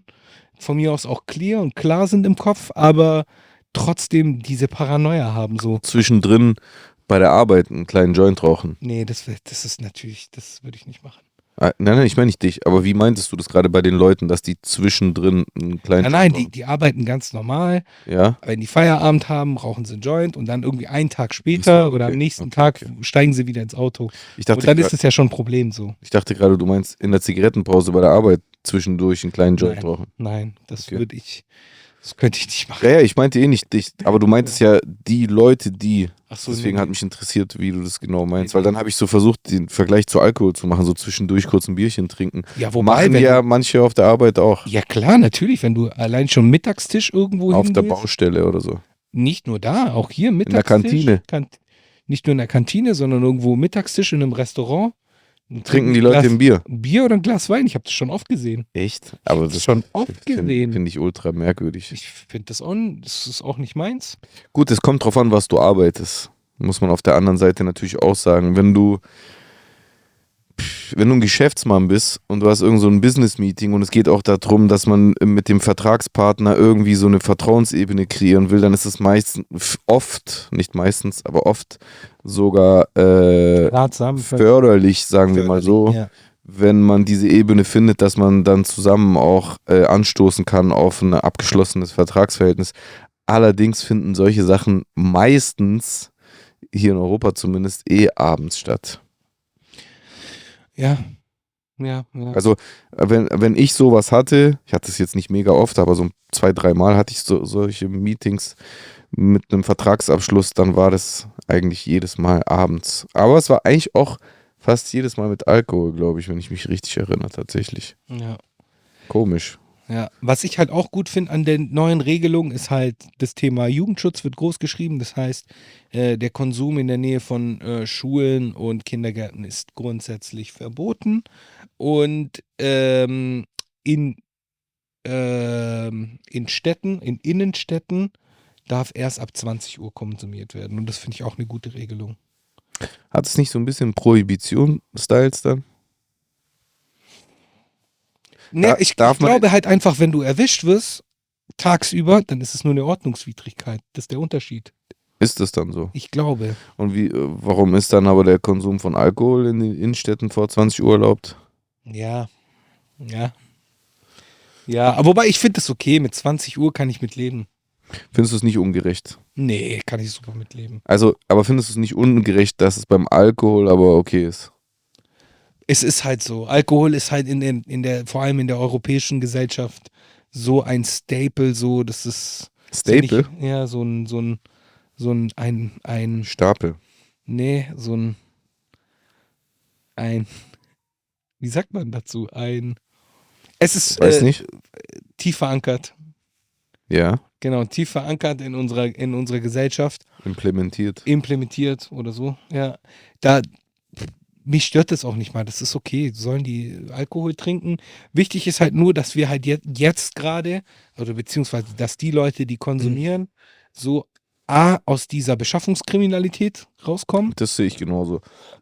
Von mir aus auch clear und klar sind im Kopf, aber trotzdem diese Paranoia haben so. Zwischendrin bei der Arbeit einen kleinen Joint rauchen. Nee, das, das ist natürlich, das würde ich nicht machen. Ah, Nein, nein, ich meine nicht dich, aber wie meintest du das gerade bei den Leuten, dass die zwischendrin einen kleinen Nein, nein, die, Joint die arbeiten ganz normal. Ja, Wenn die Feierabend haben, rauchen sie einen Joint und dann irgendwie einen Tag später so, oder am okay, nächsten okay, Tag okay. steigen sie wieder ins Auto. ich dachte, Und dann ist es ja schon ein Problem so. ich dachte gerade, du meinst in der Zigarettenpause bei der Arbeit zwischendurch einen kleinen Joint Nein. rauchen. Nein, das Okay. würde ich, das könnte ich nicht machen. Ja, ja, ich meinte eh nicht dich, aber du meintest ja die Leute, die. Ach so, Deswegen nee, hat mich interessiert, wie du das genau meinst, weil dann habe ich so versucht, den Vergleich zu Alkohol zu machen, so zwischendurch kurz ein Bierchen trinken. Ja, wobei, Machen ja manche auf der Arbeit auch. ja klar, natürlich, wenn du allein schon Mittagstisch irgendwo Auf der hingehst, Baustelle oder so. Nicht nur da, auch hier der Mittagstisch. Kantine. Kant nicht nur in der Kantine, sondern irgendwo Mittagstisch in einem Restaurant. Trinken die Leute Glas, ein Bier? ein Bier oder ein Glas Wein? Ich habe das schon oft gesehen. Echt? Aber das schon oft finde gesehen. find ich ultra merkwürdig. Ich finde das auch, das ist auch nicht meins. Gut, es kommt drauf an, was du arbeitest. Muss man auf der anderen Seite natürlich auch sagen. Wenn du, wenn du ein Geschäftsmann bist und du hast irgend so ein Business-Meeting und es geht auch darum, dass man mit dem Vertragspartner irgendwie so eine Vertrauensebene kreieren will, dann ist es meistens oft, nicht meistens, aber oft sogar äh, Ratsam. förderlich, sagen wir mal so, Ja. wenn man diese Ebene findet, dass man dann zusammen auch äh, anstoßen kann auf ein abgeschlossenes Vertragsverhältnis. Allerdings finden solche Sachen meistens, hier in Europa zumindest, eh abends statt. Ja. Ja, ja. Also, äh, wenn, wenn ich sowas hatte, ich hatte es jetzt nicht mega oft, aber so zwei, dreimal hatte ich so, solche Meetings mit einem Vertragsabschluss, dann war das eigentlich jedes Mal abends. Aber es war eigentlich auch fast jedes Mal mit Alkohol, glaube ich, wenn ich mich richtig erinnere, tatsächlich. ja. Komisch. Ja, was ich halt auch gut finde an den neuen Regelungen ist halt das Thema Jugendschutz wird groß geschrieben. Das heißt, äh, der Konsum in der Nähe von äh, Schulen und Kindergärten ist grundsätzlich verboten. Und ähm, in, ähm, in Städten, in Innenstädten darf erst ab 20 Uhr konsumiert werden. Und das finde ich auch eine gute Regelung. Hat es nicht so ein bisschen Prohibition-Styles dann? Nee, Da- ich, ich glaube halt einfach, wenn du erwischt wirst, tagsüber, dann ist es nur eine Ordnungswidrigkeit. Das ist der Unterschied. Ist es dann so? Ich glaube. Und wie, äh, warum ist dann aber der Konsum von Alkohol in den Innenstädten vor 20 Uhr erlaubt? Ja. Ja. Ja, aber wobei ich finde es okay. Mit 20 Uhr kann ich mitleben. Findest du es nicht ungerecht? Nee, kann ich super mitleben. Also, aber findest du es nicht ungerecht, dass es beim Alkohol aber okay ist? Es ist halt so. Alkohol ist halt in, den, in der, vor allem in der europäischen Gesellschaft so ein Staple, so, das ist. Staple? Nicht, ja, so ein, so ein, so ein, ein, ein, Stapel. nee, so ein, ein, wie sagt man dazu? Ein, es ist Weiß äh, nicht. tief verankert. Ja, Genau, tief verankert in unserer, in unserer Gesellschaft. implementiert. implementiert oder so. Ja, da mich stört das auch nicht mal. Das ist okay. Sollen die Alkohol trinken? Wichtig ist halt nur, dass wir halt jetzt, jetzt gerade oder beziehungsweise dass die Leute, die konsumieren, so a aus dieser Beschaffungskriminalität rauskommen Das sehe ich genauso.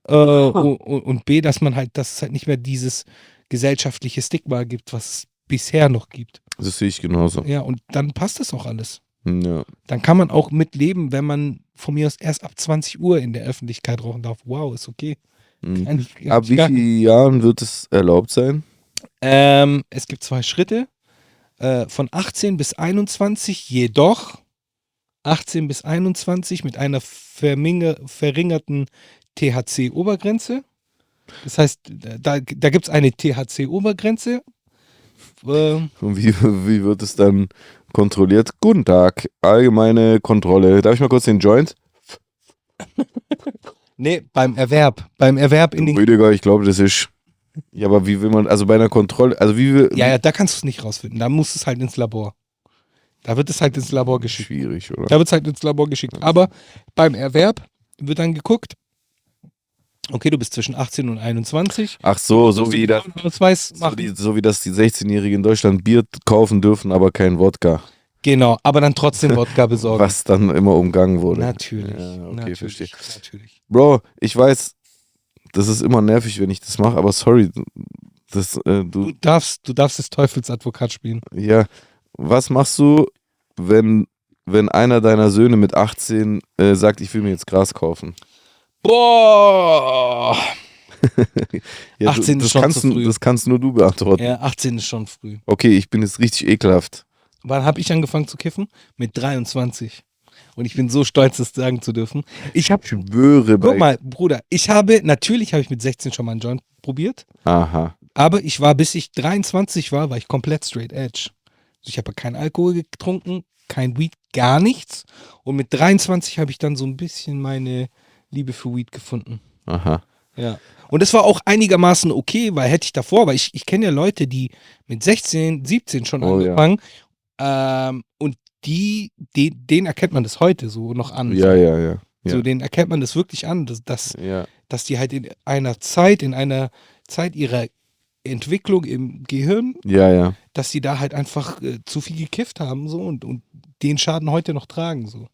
äh, und, und b, dass man halt, dass es halt nicht mehr dieses gesellschaftliche Stigma gibt, was es bisher noch gibt. Das sehe ich genauso. Ja, und dann passt das auch alles. Hm, Ja. Dann kann man auch mitleben, wenn man von mir aus erst ab 20 Uhr in der Öffentlichkeit rauchen darf. Wow, ist okay. Hm. Kann Ab wie vielen Jahren wird es erlaubt sein? Ähm, es gibt zwei Schritte. Äh, von 18 bis 21, jedoch 18 bis 21 mit einer verringerten THC-Obergrenze. Das heißt, da, da gibt es eine THC-Obergrenze. Ähm, Und wie, wie wird es dann kontrolliert? Guten Tag, allgemeine Kontrolle. Darf ich mal kurz den Joint? [LAUGHS] nee, beim Erwerb. Beim Erwerb in den. Rüdiger, ich glaube, das ist. Ja, aber wie will man, also bei einer Kontrolle, also wie will. Ja, ja, da kannst du es nicht rausfinden. Da muss es halt ins Labor. Da wird es halt ins Labor geschickt. Schwierig, oder? Da wird es halt ins Labor geschickt. Aber beim Erwerb wird dann geguckt, okay, du bist zwischen 18 und 21. Ach so, so wie das. So, die, so wie das die 16-Jährigen in Deutschland Bier kaufen dürfen, aber kein Wodka. Genau, aber dann trotzdem Wodka besorgen. Was dann immer umgangen wurde. Natürlich. Ja, okay, natürlich, verstehe. Natürlich. Bro, ich weiß, das ist immer nervig, wenn ich das mache, aber sorry, das, äh, Du du, darfst, du darfst das Teufelsadvokat spielen. ja, was machst du, wenn, wenn einer deiner Söhne mit 18 äh, sagt, ich will mir jetzt Gras kaufen? Boah! [LAUGHS] Ja, 18 du, ist schon kannst, zu früh. das kannst nur du beantworten. Ja, 18 ist schon früh. Okay, ich bin jetzt richtig ekelhaft. Wann habe ich angefangen zu kiffen? Mit 23. Und ich bin so stolz, das sagen zu dürfen. Ich habe schwöre bei. Guck mal, Bruder, ich habe, natürlich habe ich mit 16 schon mal einen Joint probiert, Aha. aber ich war, bis ich 23 war, war ich komplett straight edge. Also ich habe keinen Alkohol getrunken, kein Weed, gar nichts. Und mit 23 habe ich dann so ein bisschen meine Liebe für Weed gefunden. Aha. Ja. Und das war auch einigermaßen okay, weil hätte ich davor, weil ich, ich kenne ja Leute, die mit 16, 17 schon Oh, ja. Ähm, und die, die, denen erkennt man das heute so noch an. Ja, ja, ja. So, ja. denen erkennt man das wirklich an, dass, dass Ja. dass die halt in einer Zeit, in einer Zeit ihrer Entwicklung im Gehirn, Ja, ja. dass sie da halt einfach äh, zu viel gekifft haben so und, und den Schaden heute noch tragen. So.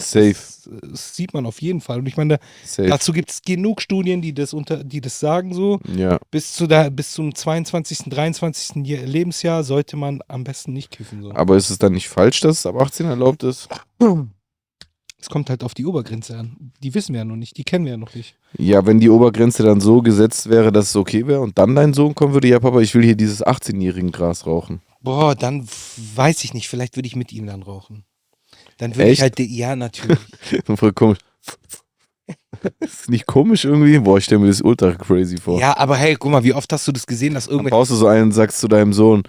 Safe. Das, das sieht man auf jeden Fall. Und ich meine, Safe. dazu gibt es genug Studien, die das unter, die das sagen so. ja. Bis, zu da, bis zum 22., 23. Je- Lebensjahr sollte man am besten nicht kiffen. So. Aber ist es dann nicht falsch, dass es ab 18 erlaubt ist? Es kommt halt auf die Obergrenze an. Die wissen wir ja noch nicht, die kennen wir ja noch nicht. Ja, wenn die Obergrenze dann so gesetzt wäre, dass es okay wäre und dann dein Sohn kommen würde, ja, Papa, ich will hier dieses 18-jährigen Gras rauchen. Boah, dann weiß ich nicht, vielleicht würde ich mit ihm dann rauchen. Dann würde ich halt, die- ja, natürlich. [LAUGHS] Voll komisch. ist nicht komisch irgendwie? Boah, ich stelle mir das ultra crazy vor. ja, aber hey, guck mal, wie oft hast du das gesehen, dass Dann irgendwelche. brauchst du so einen und sagst zu deinem Sohn,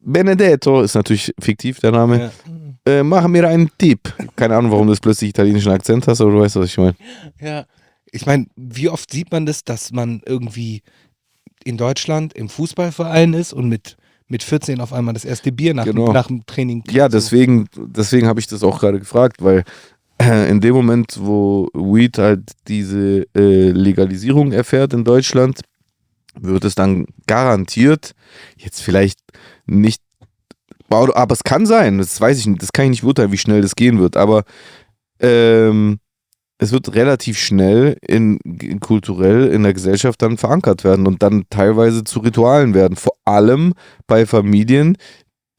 Benedetto, ist natürlich fiktiv der Name, Ja, äh, mach mir einen Tipp. Keine Ahnung, warum du das plötzlich italienischen Akzent hast, aber du weißt, was ich meine. ja. Ich meine, wie oft sieht man das, dass man irgendwie in Deutschland im Fußballverein ist und mit, mit 14 auf einmal das erste Bier nach, Genau. nach dem Training Ja, deswegen, deswegen habe ich das auch gerade gefragt, weil äh, in dem Moment, wo Weed halt diese äh, Legalisierung erfährt in Deutschland, wird es dann garantiert, jetzt vielleicht nicht, aber aber es kann sein, das weiß ich nicht, das kann ich nicht beurteilen, wie schnell das gehen wird, aber ähm, es wird relativ schnell in, in kulturell in der Gesellschaft dann verankert werden und dann teilweise zu Ritualen werden. Vor allem bei Familien,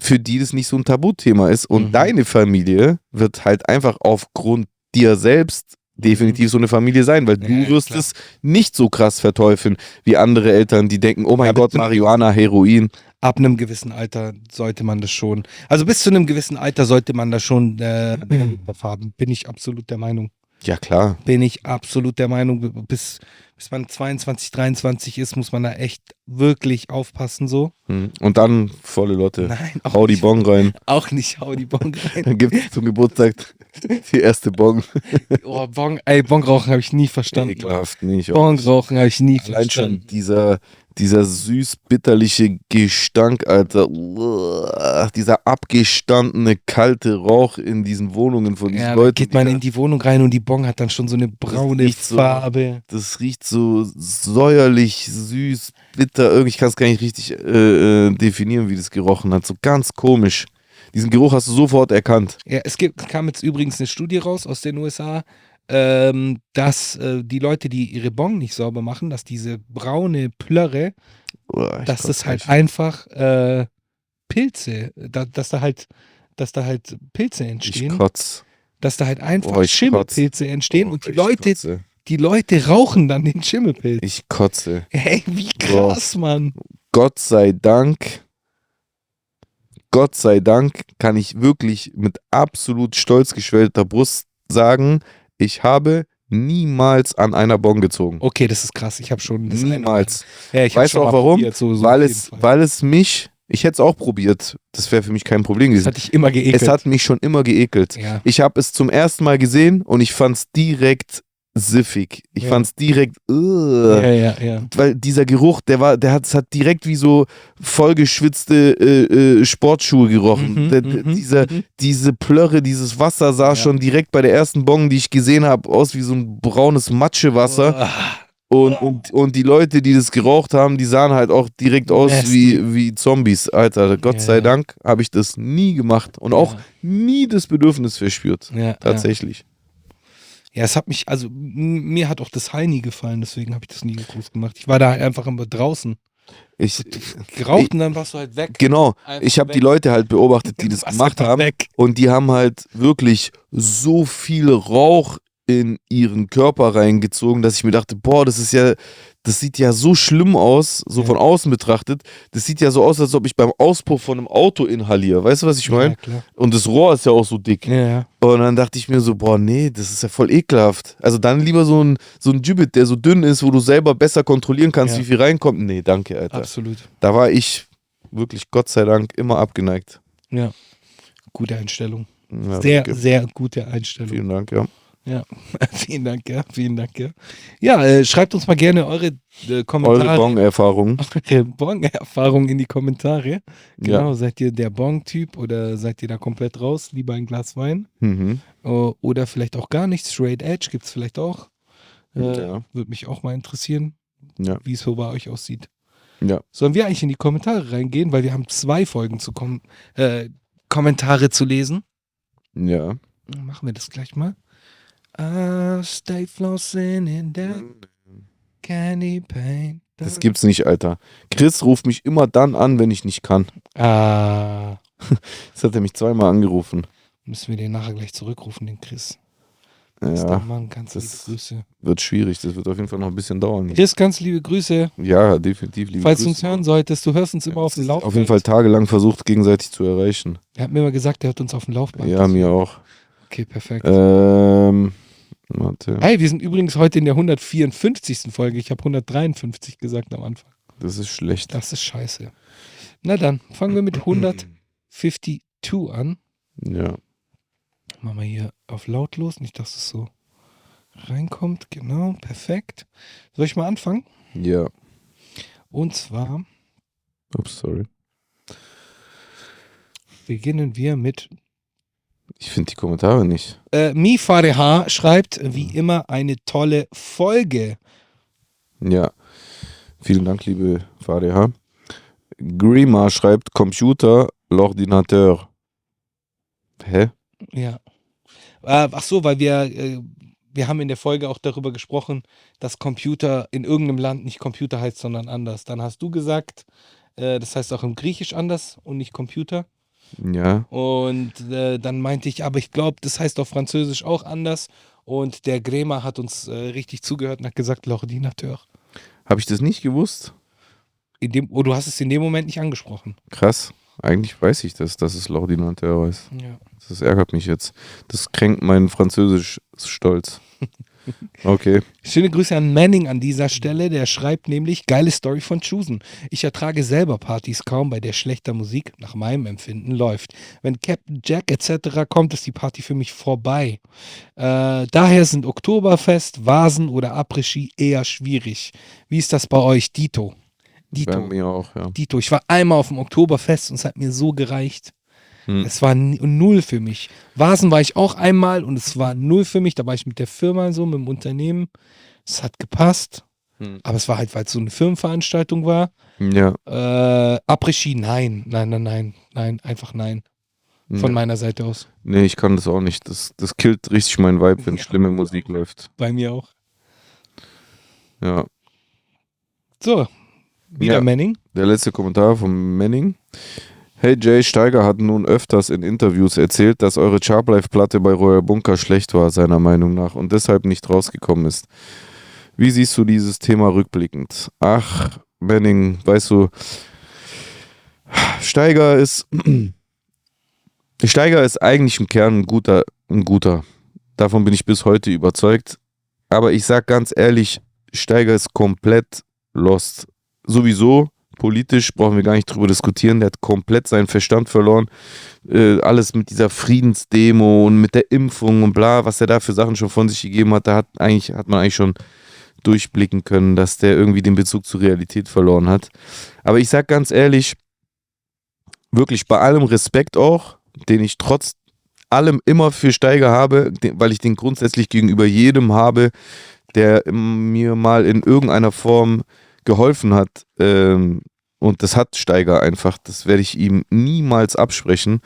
für die das nicht so ein Tabuthema ist. Und Mhm. deine Familie wird halt einfach aufgrund dir selbst definitiv so eine Familie sein, weil du Ja, wirst klar. es nicht so krass verteufeln wie andere Eltern, die denken, oh mein Ja, Gott. Marihuana, Heroin. ab einem gewissen Alter sollte man das schon. Also bis zu einem gewissen Alter sollte man das schon äh, [CLEARS THROAT] haben. Bin ich absolut der Meinung. Ja, klar. Bin ich absolut der Meinung. Bis, bis man 22, 23 ist, muss man da echt wirklich aufpassen so. Hm. Und dann volle Lotte. Nein, auch Hau die nicht, Bon rein. [LAUGHS] Auch nicht, hau die Bon rein. Dann gibt es zum Geburtstag die erste Bon. [LAUGHS] Oh, bon, ey, Bon rauchen habe ich nie verstanden. Ekelhaft, nicht. Bon rauchen habe ich nie Allein schon verstanden. dieser, dieser süß-bitterliche Gestank, Alter. Uah, dieser abgestandene, kalte Rauch in diesen Wohnungen von diesen Ja, Leuten. geht man in die Wohnung rein und die Bon hat dann schon so eine braune so- Farbe. das riecht so säuerlich, süß, bitter. Irgendwie, ich kann es gar nicht richtig äh, äh, definieren, wie das gerochen hat. So ganz komisch. Diesen Geruch hast du sofort erkannt. Ja, es gibt, kam jetzt übrigens eine Studie raus aus den USA, ähm, dass äh, die Leute, die ihre Bon nicht sauber machen, dass diese braune Plörre, ich dass kotz das halt gleich. einfach äh, Pilze, da, dass da halt, dass da halt Pilze Ich entstehen, kotz. dass da halt einfach ich Schimmelpilze entstehen Boah, und die ich Leute, Kotze. die Leute rauchen dann den Schimmelpilz. Ich kotze. Hey, wie krass, Mann. Gott sei Dank, Gott sei Dank kann ich wirklich mit absolut stolz geschwellter Brust sagen, ich habe niemals an einer Bon gezogen. Okay, das ist krass. Ich habe schon das Niemals. Ja, ich Weißt du auch warum? probiert, so, so weil, es, Fall. weil es mich, ich hätte es auch probiert, das wäre für mich kein Problem das gewesen. hat dich immer geekelt. Es hat mich schon immer geekelt. ja. Ich habe es zum ersten Mal gesehen und ich fand es direkt siffig. Ich Ja. fand es direkt, uh, ja, ja, ja. weil dieser Geruch, der war, der hat, es hat direkt wie so vollgeschwitzte äh, äh, Sportschuhe gerochen. Mhm, der, mhm, diese, mhm. diese Plörre, dieses Wasser sah Ja. schon direkt bei der ersten Bong, die ich gesehen habe, aus wie so ein braunes Matschewasser. Ah, Und, und, und die Leute, die das geraucht haben, die sahen halt auch direkt aus wie, wie Zombies. Alter, Gott Ja, sei. Dank habe ich das nie gemacht und auch nie das Bedürfnis verspürt. Tatsächlich. Ja, es hat mich, also mir hat auch das High nie gefallen, deswegen habe ich das nie groß gemacht. Ich war da halt einfach immer draußen. Ich, Geraucht und dann warst du halt weg. genau, Einfach ich habe die Leute halt beobachtet, die das gemacht haben. Weg. Und die haben halt wirklich so viel Rauch in ihren Körper reingezogen, dass ich mir dachte, boah, das ist ja, das sieht ja so schlimm aus, so Ja. von außen betrachtet. Das sieht ja so aus, als ob ich beim Auspuff von einem Auto inhaliere. Weißt du, was ich meine? Ja. Und das Rohr ist ja auch so dick. Ja. Und dann dachte ich mir so, boah, nee, das ist ja voll ekelhaft. Also dann lieber so ein, so ein Gibbet, der so dünn ist, wo du selber besser kontrollieren kannst, wie viel reinkommt. Nee, danke, Alter. absolut. Da war ich wirklich, Gott sei Dank, immer abgeneigt. Ja. Gute Einstellung. Sehr, danke. sehr gute Einstellung. Vielen Dank, ja. Ja. [LAUGHS] vielen Dank, ja. Vielen Dank, ja. Ja, äh, schreibt uns mal gerne eure äh, Eure Kommentare. Bong-Erfahrung. [LAUGHS] eure Bong-Erfahrung in die Kommentare. Genau, Ja. seid ihr der Bong-Typ oder seid ihr da komplett raus? Lieber ein Glas Wein? Mhm. O- Oder vielleicht auch gar nichts. Straight Edge gibt es vielleicht auch. Äh, Ja. Würde mich auch mal interessieren, Ja. wie es so bei euch aussieht. Ja. Sollen wir eigentlich in die Kommentare reingehen, weil wir haben zwei Folgen zu kom äh, Kommentare zu lesen. Ja. Machen wir das gleich mal. Ah, stay flossing in the candy paint. Das gibt's nicht, Alter. Chris ruft mich immer dann an, wenn ich nicht kann. Ah, [LAUGHS] Das hat er mich zweimal angerufen. müssen wir den nachher gleich zurückrufen, den Chris. Ja, Mann, ganz liebe das- Grüße. wird schwierig. Das wird auf jeden Fall noch ein bisschen dauern. Chris, ganz liebe Grüße. Ja, definitiv. Liebe Falls du Grüße. uns hören solltest, du hörst uns immer auf dem Laufband. Auf jeden Fall tagelang versucht, gegenseitig zu erreichen. Er hat mir mal gesagt, er hört uns auf dem Laufband. Ja, mir auch. Okay, perfekt. Ähm, warte. Hey, wir sind übrigens heute in der 154. Folge. Ich habe 153 gesagt am Anfang. Das ist schlecht. Das ist scheiße. Na dann, fangen wir mit 152 an. Ja. Machen wir hier auf lautlos, nicht, dass es so reinkommt. Genau, perfekt. Soll ich mal anfangen? Ja. Und zwar Ups, sorry. beginnen wir mit Ich finde die Kommentare nicht. äh, Mi Fareha schreibt, wie immer, eine tolle Folge. Ja. Vielen Dank, liebe VDH. Grima schreibt Computer, l'ordinateur. Hä? Ja. Äh, ach so, weil wir, äh, wir haben in der Folge auch darüber gesprochen, dass Computer in irgendeinem Land nicht Computer heißt, sondern anders. Dann hast du gesagt, äh, das heißt auch im Griechisch anders und nicht Computer. Ja. Und äh, dann meinte ich, aber ich glaube, das heißt auf Französisch auch anders. Und der Grämer hat uns äh, richtig zugehört und hat gesagt, l'ordinateur. Habe ich das nicht gewusst? In dem, oh, du hast es in dem Moment nicht angesprochen. Krass. Eigentlich weiß ich das, dass es l'ordinateur ist. Ja. Das ärgert mich jetzt. Das kränkt meinen Französisch-Stolz. [LAUGHS] Okay. Schöne Grüße an Manning an dieser Stelle. Der schreibt nämlich, geile Story von Chusen. Ich ertrage selber Partys kaum, bei der schlechter Musik nach meinem Empfinden läuft. Wenn Captain Jack etc. kommt, ist die Party für mich vorbei. Äh, daher sind Oktoberfest, Vasen oder Après-Ski eher schwierig. Wie ist das bei euch, Dito? Bei Dito. mir auch, ja. Dito. Ich war einmal auf dem Oktoberfest und es hat mir so gereicht. Hm. Es war null für mich. Vasen war ich auch einmal und es war null für mich. Da war ich mit der Firma so, mit dem Unternehmen. Es hat gepasst. Hm. Aber es war halt, weil es so eine Firmenveranstaltung war. Ja. Äh, Après-Ski, nein. Nein, nein, nein. Nein, einfach nein. Von ja. meiner Seite aus. Nee, ich kann das auch nicht. Das, das killt richtig meinen Vibe, wenn Ja. schlimme Musik läuft. Bei mir auch. Ja. So, wieder Ja. Manning. Der letzte Kommentar von Manning. Hey Jay Steiger hat nun öfters in Interviews erzählt, dass eure Charplife-Platte bei Royal Bunker schlecht war, seiner Meinung nach, und deshalb nicht rausgekommen ist. Wie siehst du dieses Thema rückblickend? Ach, Manning, weißt du, Steiger ist. [CLEARS THROAT] Steiger ist eigentlich im Kern ein guter, ein guter. Davon bin ich bis heute überzeugt. Aber ich sag ganz ehrlich, Steiger ist komplett lost. Sowieso, politisch brauchen wir gar nicht drüber diskutieren. Der hat komplett seinen Verstand verloren. Äh, alles mit dieser Friedensdemo und mit der Impfung und bla, was er da für Sachen schon von sich gegeben hat, da hat, eigentlich, hat man eigentlich schon durchblicken können, dass der irgendwie den Bezug zur Realität verloren hat. Aber ich sag ganz ehrlich, wirklich bei allem Respekt auch, den ich trotz allem immer für Steiger habe, weil ich den grundsätzlich gegenüber jedem habe, der mir mal in irgendeiner Form geholfen hat. Ähm, und das hat Steiger einfach. Das werde ich ihm niemals absprechen.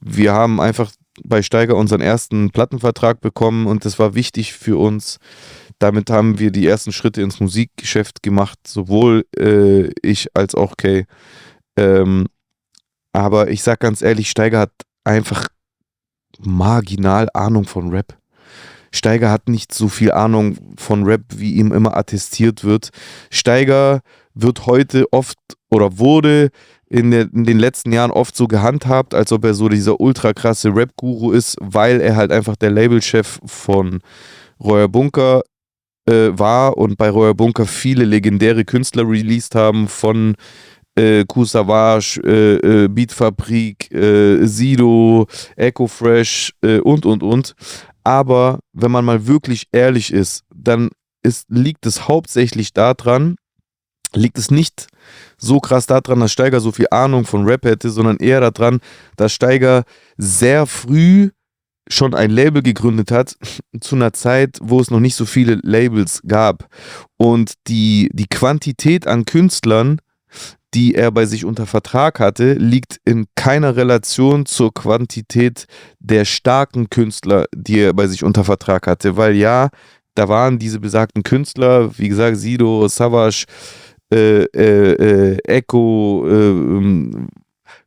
Wir haben einfach bei Steiger unseren ersten Plattenvertrag bekommen und das war wichtig für uns. Damit haben wir die ersten Schritte ins Musikgeschäft gemacht, sowohl äh, ich als auch Kay. Ähm, aber ich sag ganz ehrlich, Steiger hat einfach marginal Ahnung von Rap. Steiger hat nicht so viel Ahnung von Rap, wie ihm immer attestiert wird. Steiger wird heute oft oder wurde in, der, in den letzten Jahren oft so gehandhabt, als ob er so dieser ultra krasse Rap-Guru ist, weil er halt einfach der Labelchef von Royer Bunker äh, war und bei Royer Bunker viele legendäre Künstler released haben von äh, Kool Savage, äh, äh, Beatfabrik, äh, Sido, Echo Fresh äh, und und und. Aber wenn man mal wirklich ehrlich ist, dann ist, liegt es hauptsächlich daran, liegt es nicht so krass daran, dass Steiger so viel Ahnung von Rap hätte, sondern eher daran, dass Steiger sehr früh schon ein Label gegründet hat, [LAUGHS] zu einer Zeit, wo es noch nicht so viele Labels gab. Und die, die Quantität an Künstlern, die er bei sich unter Vertrag hatte, liegt in keiner Relation zur Quantität der starken Künstler, die er bei sich unter Vertrag hatte. Weil ja, da waren diese besagten Künstler, wie gesagt, Sido, Savage, äh, äh, äh, Echo, äh, ähm,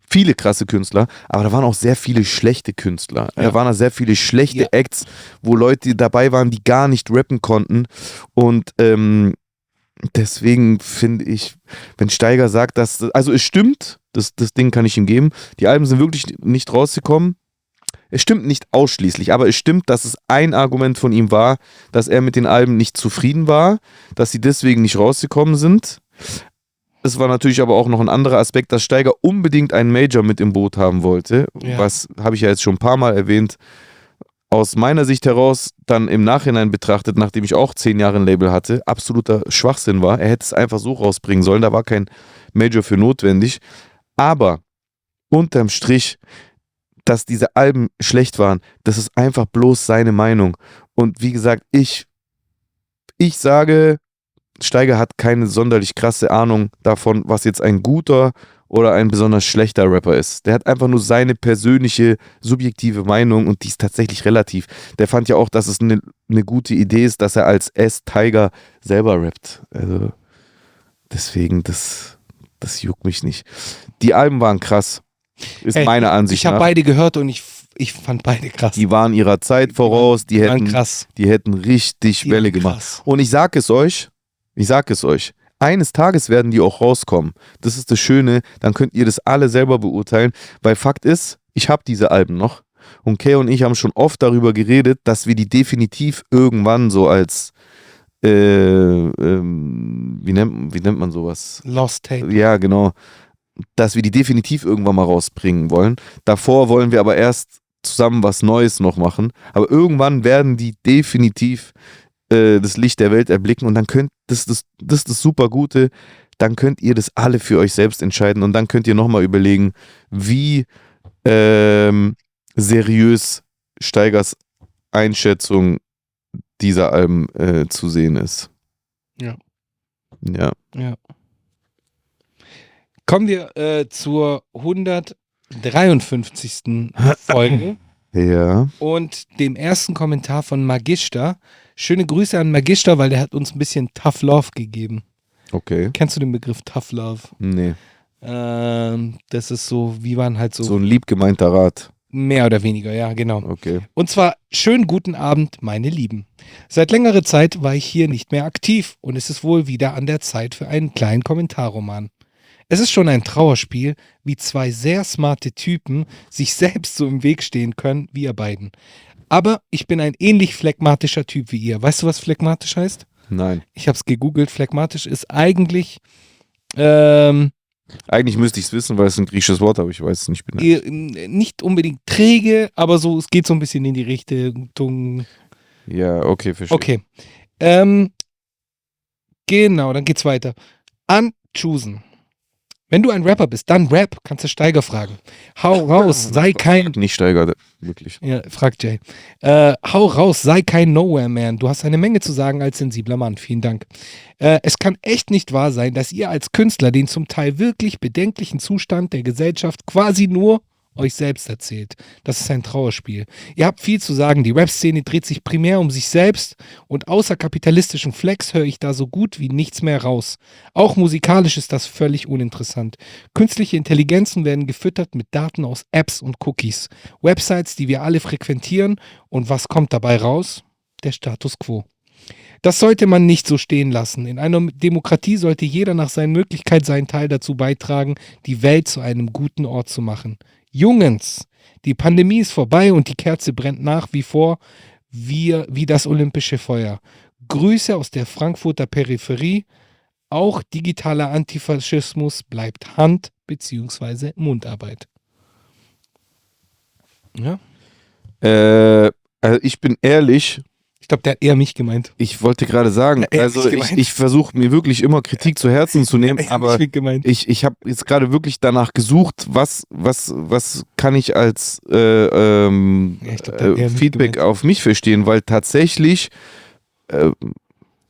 viele krasse Künstler, aber da waren auch sehr viele schlechte Künstler. Ja. Da waren da sehr viele schlechte Ja. Acts, wo Leute dabei waren, die gar nicht rappen konnten. Und ähm, deswegen finde ich, wenn Steiger sagt, dass, also es stimmt, das, das Ding kann ich ihm geben, die Alben sind wirklich nicht rausgekommen. Es stimmt nicht ausschließlich, aber es stimmt, dass es ein Argument von ihm war, dass er mit den Alben nicht zufrieden war, dass sie deswegen nicht rausgekommen sind. Es war natürlich aber auch noch ein anderer Aspekt, dass Steiger unbedingt einen Major mit im Boot haben wollte. Ja. Was habe ich ja jetzt schon ein paar Mal erwähnt. Aus meiner Sicht heraus, dann im Nachhinein betrachtet, nachdem ich auch zehn Jahre ein Label hatte, absoluter Schwachsinn war. Er hätte es einfach so rausbringen sollen, da war kein Major für notwendig. Aber unterm Strich, dass diese Alben schlecht waren, das ist einfach bloß seine Meinung. Und wie gesagt, ich, ich sage, Steiger hat keine sonderlich krasse Ahnung davon, was jetzt ein guter oder ein besonders schlechter Rapper ist. Der hat einfach nur seine persönliche, subjektive Meinung und die ist tatsächlich relativ. Der fand ja auch, dass es eine eine gute Idee ist, dass er als S-Tiger selber rappt. Also deswegen, das, das juckt mich nicht. Die Alben waren krass. Ist Ey, meine Ansicht Ich habe beide gehört und ich, ich fand beide krass. Die waren ihrer Zeit voraus, die Die hätten, krass. die hätten richtig Die Welle gemacht. Und ich sag es euch, ich sag es euch, eines Tages werden die auch rauskommen. Das ist das Schöne, dann könnt ihr das alle selber beurteilen, weil Fakt ist, ich habe diese Alben noch und Kay und ich haben schon oft darüber geredet, dass wir die definitiv irgendwann so als äh, ähm, wie, nennt, wie nennt man sowas? Lost Tape. Ja, genau. Dass wir die definitiv irgendwann mal rausbringen wollen. Davor wollen wir aber erst zusammen was Neues noch machen. Aber irgendwann werden die definitiv äh, das Licht der Welt erblicken und dann könnt, das, das, das ist das super Gute, dann könnt ihr das alle für euch selbst entscheiden und dann könnt ihr nochmal überlegen, wie ähm, seriös Steigers Einschätzung dieser Alben äh, zu sehen ist. Ja. Ja. Ja. Kommen wir äh, zur 153. Folge [LAUGHS] Ja. und dem ersten Kommentar von Magister. Schöne Grüße an Magister, weil der hat uns ein bisschen Tough Love gegeben. Okay. Kennst du den Begriff Tough Love? Nee. Ähm, das ist so, wie waren halt so, So ein lieb gemeinter Rat. mehr oder weniger, ja, genau. Okay. Und zwar schönen guten Abend, meine Lieben. Seit längerer Zeit war ich hier nicht mehr aktiv und es ist wohl wieder an der Zeit für einen kleinen Kommentarroman. Es ist schon ein Trauerspiel, wie zwei sehr smarte Typen sich selbst so im Weg stehen können wie ihr beiden. Aber ich bin ein ähnlich phlegmatischer Typ wie ihr. Weißt du, was phlegmatisch heißt? Nein. Ich habe es gegoogelt. Phlegmatisch ist eigentlich ähm, Eigentlich müsste ich es wissen, weil es ein griechisches Wort, aber ich weiß es nicht. Bin eh, nicht unbedingt träge, aber so, es geht so ein bisschen in die Richtung. ja, okay, verstehe. Okay. Ähm, genau, dann geht's weiter. Unchoosen. Wenn du ein Rapper bist, dann Rap, kannst du Steiger fragen. Hau raus, [LAUGHS] sei kein. Nicht steigert, wirklich. Ja, fragt Jay. Äh, hau raus, sei kein Nowhere-Man. Du hast eine Menge zu sagen als sensibler Mann. Vielen Dank. Äh, es kann echt nicht wahr sein, dass ihr als Künstler den zum Teil wirklich bedenklichen Zustand der Gesellschaft quasi nur euch selbst erzählt. Das ist ein Trauerspiel. Ihr habt viel zu sagen. Die Rap-Szene dreht sich primär um sich selbst und außer kapitalistischen Flex höre ich da so gut wie nichts mehr raus. Auch musikalisch ist das völlig uninteressant. Künstliche Intelligenzen werden gefüttert mit Daten aus Apps und Cookies. Websites, die wir alle frequentieren. Und was kommt dabei raus? Der Status quo. Das sollte man nicht so stehen lassen. In einer Demokratie sollte jeder nach seinen Möglichkeiten seinen Teil dazu beitragen, die Welt zu einem guten Ort zu machen. Jungens, die Pandemie ist vorbei und die Kerze brennt nach wie vor wie, wie das olympische Feuer. Grüße aus der Frankfurter Peripherie. Auch digitaler Antifaschismus bleibt Hand- bzw. Mundarbeit. Ja, Äh, also ich bin ehrlich, ich glaube, der hat eher mich gemeint. Ich wollte gerade sagen, hat also mich ich, ich versuche mir wirklich immer Kritik zu Herzen zu nehmen, [LAUGHS] hat aber mich ich, ich habe jetzt gerade wirklich danach gesucht, was, was, was kann ich als äh, ähm, Ja, ich glaub, äh, mich Feedback gemeint. auf mich verstehen, weil tatsächlich, äh,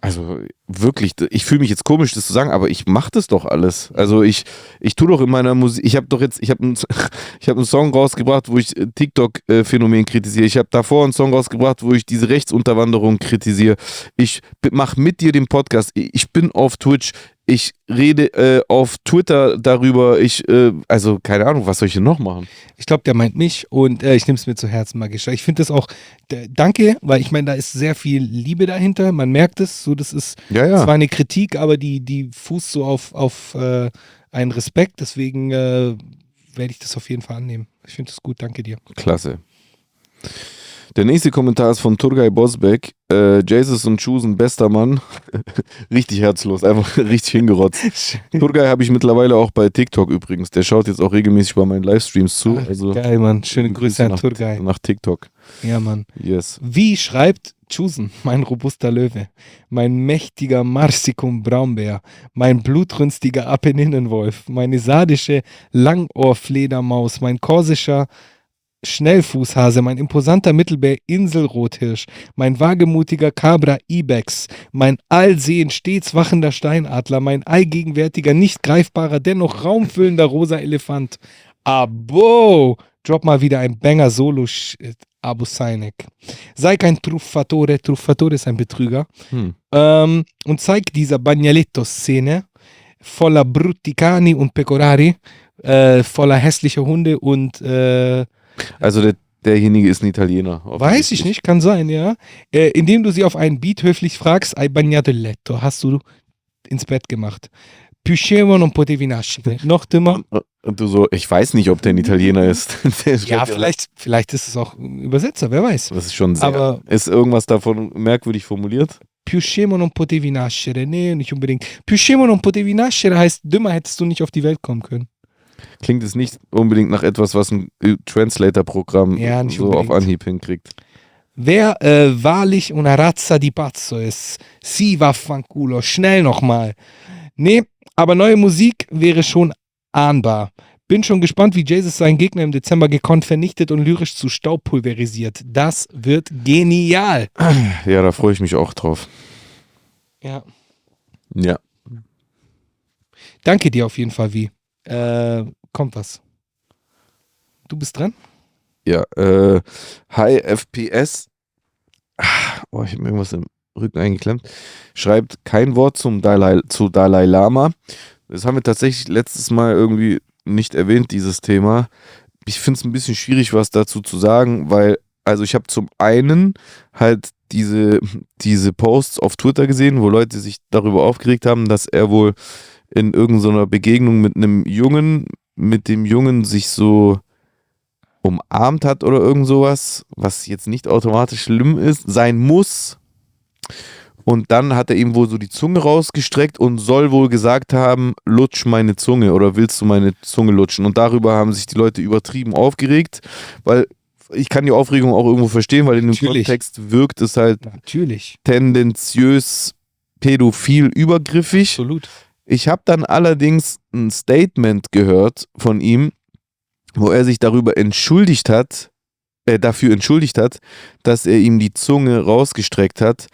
also wirklich, ich fühle mich jetzt komisch, das zu sagen, aber ich mache das doch alles. Also ich, ich tue doch in meiner Musik, ich habe doch jetzt, ich habe einen, [LAUGHS] ich hab einen Song rausgebracht, wo ich äh, TikTok-Phänomen kritisiere. Ich habe davor einen Song rausgebracht, wo ich diese Rechtsunterwanderung kritisiere. Ich mache mit dir den Podcast. Ich bin auf Twitch. Ich rede äh, auf Twitter darüber. Ich, äh, also keine Ahnung, was soll ich denn noch machen? Ich glaube, der meint mich und äh, ich nehme es mir zu Herzen, Magischer. Ich finde das auch, danke, weil ich meine, da ist sehr viel Liebe dahinter. Man merkt es, so das ist Ja, zwar eine Kritik, aber die, die fußt so auf, auf äh, einen Respekt. Deswegen äh, werde ich das auf jeden Fall annehmen. Ich finde das gut, danke dir. Klasse. Der nächste Kommentar ist von Turgay Bosbeck. Äh, Jesus und Chusen, bester Mann. [LAUGHS] richtig herzlos, einfach [LAUGHS] richtig hingerotzt. [LAUGHS] Turgay habe ich mittlerweile auch bei TikTok übrigens. Der schaut jetzt auch regelmäßig bei meinen Livestreams zu. Ach, Also Geil, Mann. Schöne Grüße an nach, Turgay. nach TikTok. Ja, Mann. Yes. Wie schreibt Chusen, mein robuster Löwe, mein mächtiger Marsikum Braunbär, mein blutrünstiger Apenninenwolf, meine sardische Langohrfledermaus, mein korsischer Schnellfußhase, mein imposanter Mittelbär Inselrothirsch, mein wagemutiger Cabra Ibex, mein allsehend stets wachender Steinadler, mein allgegenwärtiger, nicht greifbarer, dennoch raumfüllender rosa Elefant. Abo! Drop mal wieder ein Banger-Solo, Abu Sainek. Sei kein Truffatore, Truffatore ist ein Betrüger. Hm. Ähm, und zeig dieser Bagnaletto-Szene voller Brutticani und Pecorari, äh, voller hässlicher Hunde und äh, Also der, derjenige ist ein Italiener. weiß ich nicht, kann sein, ja. Äh, indem du sie auf einen Beat höflich fragst, hai bagnato il letto, hast du ins Bett gemacht. Più scemo non potevi nascere. Noch dümmer. Und du so, ich weiß nicht, ob der ein Italiener ist. [LAUGHS] Ja, vielleicht, vielleicht ist es auch ein Übersetzer, wer weiß. Das ist schon sehr. Aber- ist irgendwas davon merkwürdig formuliert? Più scemo non potevi nascere. Nee, nicht unbedingt. Più scemo non potevi nascere heißt, dümmer hättest du nicht auf die Welt kommen können. Klingt es nicht unbedingt nach etwas, was ein äh, Translator-Programm Ja, so auf unbedingt. Anhieb hinkriegt. Wer äh, wahrlich una razza di pazzo ist, si vaffanculo, schnell nochmal. Nee, aber neue Musik wäre schon ahnbar. Bin schon gespannt, wie Jesus seinen Gegner im Dezember gekonnt vernichtet und lyrisch zu Staub pulverisiert. Das wird genial. Ja, da freue ich mich auch drauf. Ja. Ja. Danke dir auf jeden Fall, wie. Äh, kommt was. Du bist dran? Ja, äh, High FPS. Ah, Oh, ich habe mir irgendwas im Rücken eingeklemmt. Schreibt kein Wort zum Dalai, zu Dalai Lama. Das haben wir tatsächlich letztes Mal irgendwie nicht erwähnt, dieses Thema. Ich finde es ein bisschen schwierig, was dazu zu sagen, weil, also ich habe zum einen halt diese, diese Posts auf Twitter gesehen, wo Leute sich darüber aufgeregt haben, dass er wohl in irgendeiner Begegnung mit einem Jungen, mit dem Jungen sich so umarmt hat oder irgend sowas, was jetzt nicht automatisch schlimm ist, sein muss. Und dann hat er ihm wohl so die Zunge rausgestreckt und soll wohl gesagt haben, lutsch meine Zunge oder willst du meine Zunge lutschen? Und darüber haben sich die Leute übertrieben aufgeregt, weil ich kann die Aufregung auch irgendwo verstehen, weil in dem Natürlich. Kontext wirkt es halt Natürlich. tendenziös pädophil übergriffig. Absolut. Ich habe dann allerdings ein Statement gehört von ihm, wo er sich darüber entschuldigt hat, äh, dafür entschuldigt hat, dass er ihm die Zunge rausgestreckt hat.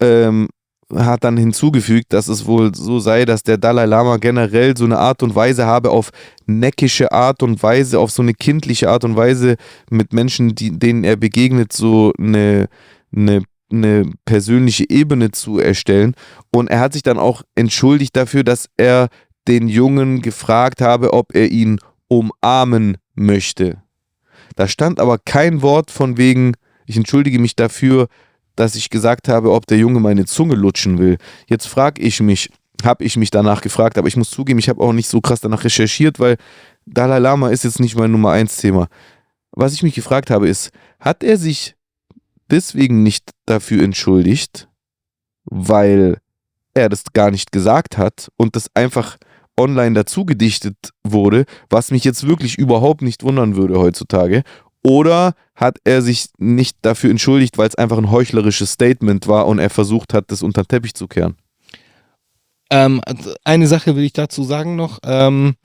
Ähm, hat dann hinzugefügt, dass es wohl so sei, dass der Dalai Lama generell so eine Art und Weise habe, auf neckische Art und Weise, auf so eine kindliche Art und Weise mit Menschen, die, denen er begegnet, so eine, eine, eine persönliche Ebene zu erstellen. Und er hat sich dann auch entschuldigt dafür, dass er den Jungen gefragt habe, ob er ihn umarmen möchte. Da stand aber kein Wort von wegen, ich entschuldige mich dafür, dass ich gesagt habe, ob der Junge meine Zunge lutschen will. Jetzt frage ich mich, habe ich mich danach gefragt, aber ich muss zugeben, ich habe auch nicht so krass danach recherchiert, weil Dalai Lama ist jetzt nicht mein Nummer eins Thema. Was ich mich gefragt habe, ist, hat er sich deswegen nicht dafür entschuldigt, weil er das gar nicht gesagt hat und das einfach online dazu gedichtet wurde, was mich jetzt wirklich überhaupt nicht wundern würde heutzutage? Oder hat er sich nicht dafür entschuldigt, weil es einfach ein heuchlerisches Statement war und er versucht hat, das unter den Teppich zu kehren? Ähm, also eine Sache will ich dazu sagen noch. Ähm,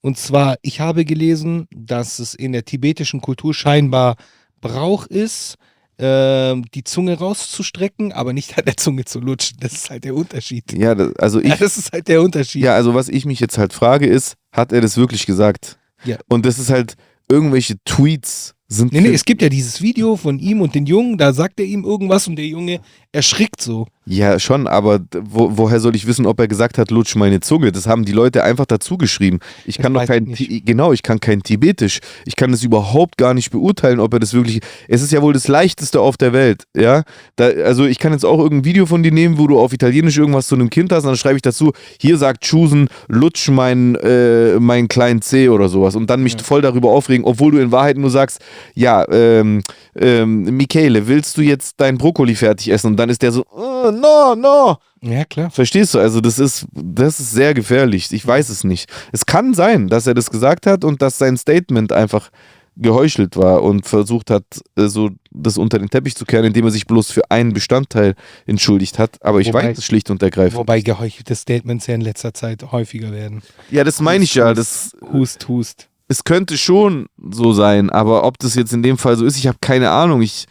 und zwar, ich habe gelesen, dass es in der tibetischen Kultur scheinbar Brauch ist, die Zunge rauszustrecken, aber nicht an der Zunge zu lutschen. Das ist halt der Unterschied. Ja, das, also ich. Ja, [LAUGHS] das ist halt der Unterschied. Ja, also was ich mich jetzt halt frage ist, hat er das wirklich gesagt? Ja. Und das ist halt irgendwelche Tweets sind. Nee, nee, es gibt ja dieses Video von ihm und den Jungen, da sagt er ihm irgendwas und der Junge erschrickt so. Ja, schon, aber wo, woher soll ich wissen, ob er gesagt hat, lutsch meine Zunge? Das haben die Leute einfach dazu geschrieben. Ich Das kann doch kein, ich genau, ich kann kein Tibetisch. Ich kann das überhaupt gar nicht beurteilen, ob er das wirklich. Es ist ja wohl das leichteste auf der Welt, ja. Da, also ich kann jetzt auch irgendein Video von dir nehmen, wo du auf Italienisch irgendwas zu einem Kind hast, und dann schreibe ich dazu, hier sagt Chusen, lutsch meinen äh, meinen kleinen C oder sowas und dann mich voll darüber aufregen, obwohl du in Wahrheit nur sagst, ja, ähm, ähm, Michele, willst du jetzt dein Brokkoli fertig essen? Und dann ist der so, oh, no, no. Ja, klar. Verstehst du? Also das ist, das ist sehr gefährlich. Ich weiß es nicht. Es kann sein, dass er das gesagt hat und dass sein Statement einfach geheuchelt war und versucht hat, äh, so das unter den Teppich zu kehren, indem er sich bloß für einen Bestandteil entschuldigt hat. Aber ich Wobei- weiß es schlicht und ergreifend. Wobei geheuchelte Statements ja in letzter Zeit häufiger werden. Ja, das meine ich ja. Das, Hust, hust. es könnte schon so sein, aber ob das jetzt in dem Fall so ist, ich habe keine Ahnung. Ich,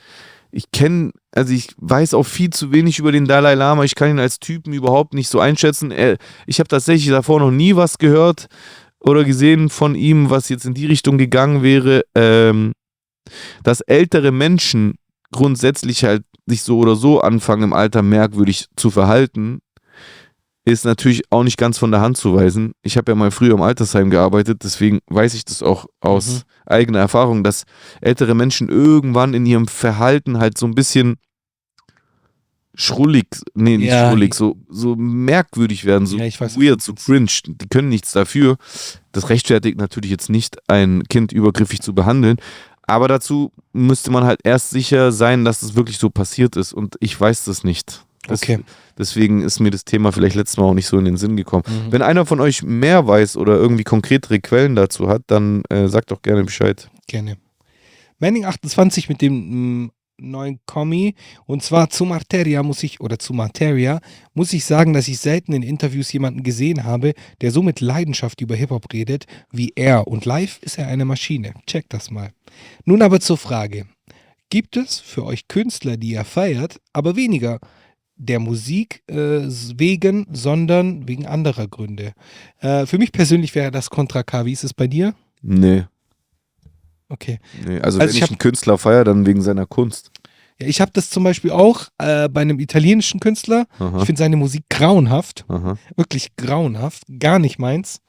ich kenne, also ich weiß auch viel zu wenig über den Dalai Lama. Ich kann ihn als Typen überhaupt nicht so einschätzen. Er, ich habe tatsächlich davor noch nie was gehört oder gesehen von ihm, was jetzt in die Richtung gegangen wäre, ähm, dass ältere Menschen grundsätzlich halt sich so oder so anfangen im Alter merkwürdig zu verhalten, ist natürlich auch nicht ganz von der Hand zu weisen. Ich habe ja mal früher im Altersheim gearbeitet, deswegen weiß ich das auch aus Mhm. eigener Erfahrung, dass ältere Menschen irgendwann in ihrem Verhalten halt so ein bisschen schrullig, nee, nicht Ja. schrullig, so, so merkwürdig werden, so Ja, weiß, weird, so cringe. Die können nichts dafür. Das rechtfertigt natürlich jetzt nicht, ein Kind übergriffig zu behandeln. Aber dazu müsste man halt erst sicher sein, dass es wirklich so passiert ist. Und ich weiß das nicht. Das, Okay. Deswegen ist mir das Thema vielleicht letztes Mal auch nicht so in den Sinn gekommen. Mhm. Wenn einer von euch mehr weiß oder irgendwie konkretere Quellen dazu hat, dann äh, sagt doch gerne Bescheid. Gerne. Manning 28 mit dem mm, neuen Kommi. Und zwar zu Materia muss ich, oder zu Materia, muss ich sagen, dass ich selten in Interviews jemanden gesehen habe, der so mit Leidenschaft über Hip-Hop redet wie er. Und live ist er eine Maschine. Check das mal. Nun aber zur Frage. Gibt es für euch Künstler, die ihr feiert, aber weniger der Musik äh, wegen, sondern wegen anderer Gründe? Äh, für mich persönlich wäre das Contra K. Wie ist es bei dir? Nee. Okay. nee. Also, Also wenn ich ich, hab- einen Künstler feiere, dann wegen seiner Kunst. Ja, ich habe das zum Beispiel auch äh, bei einem italienischen Künstler. Aha. Ich finde seine Musik grauenhaft, Aha. wirklich grauenhaft, gar nicht meins.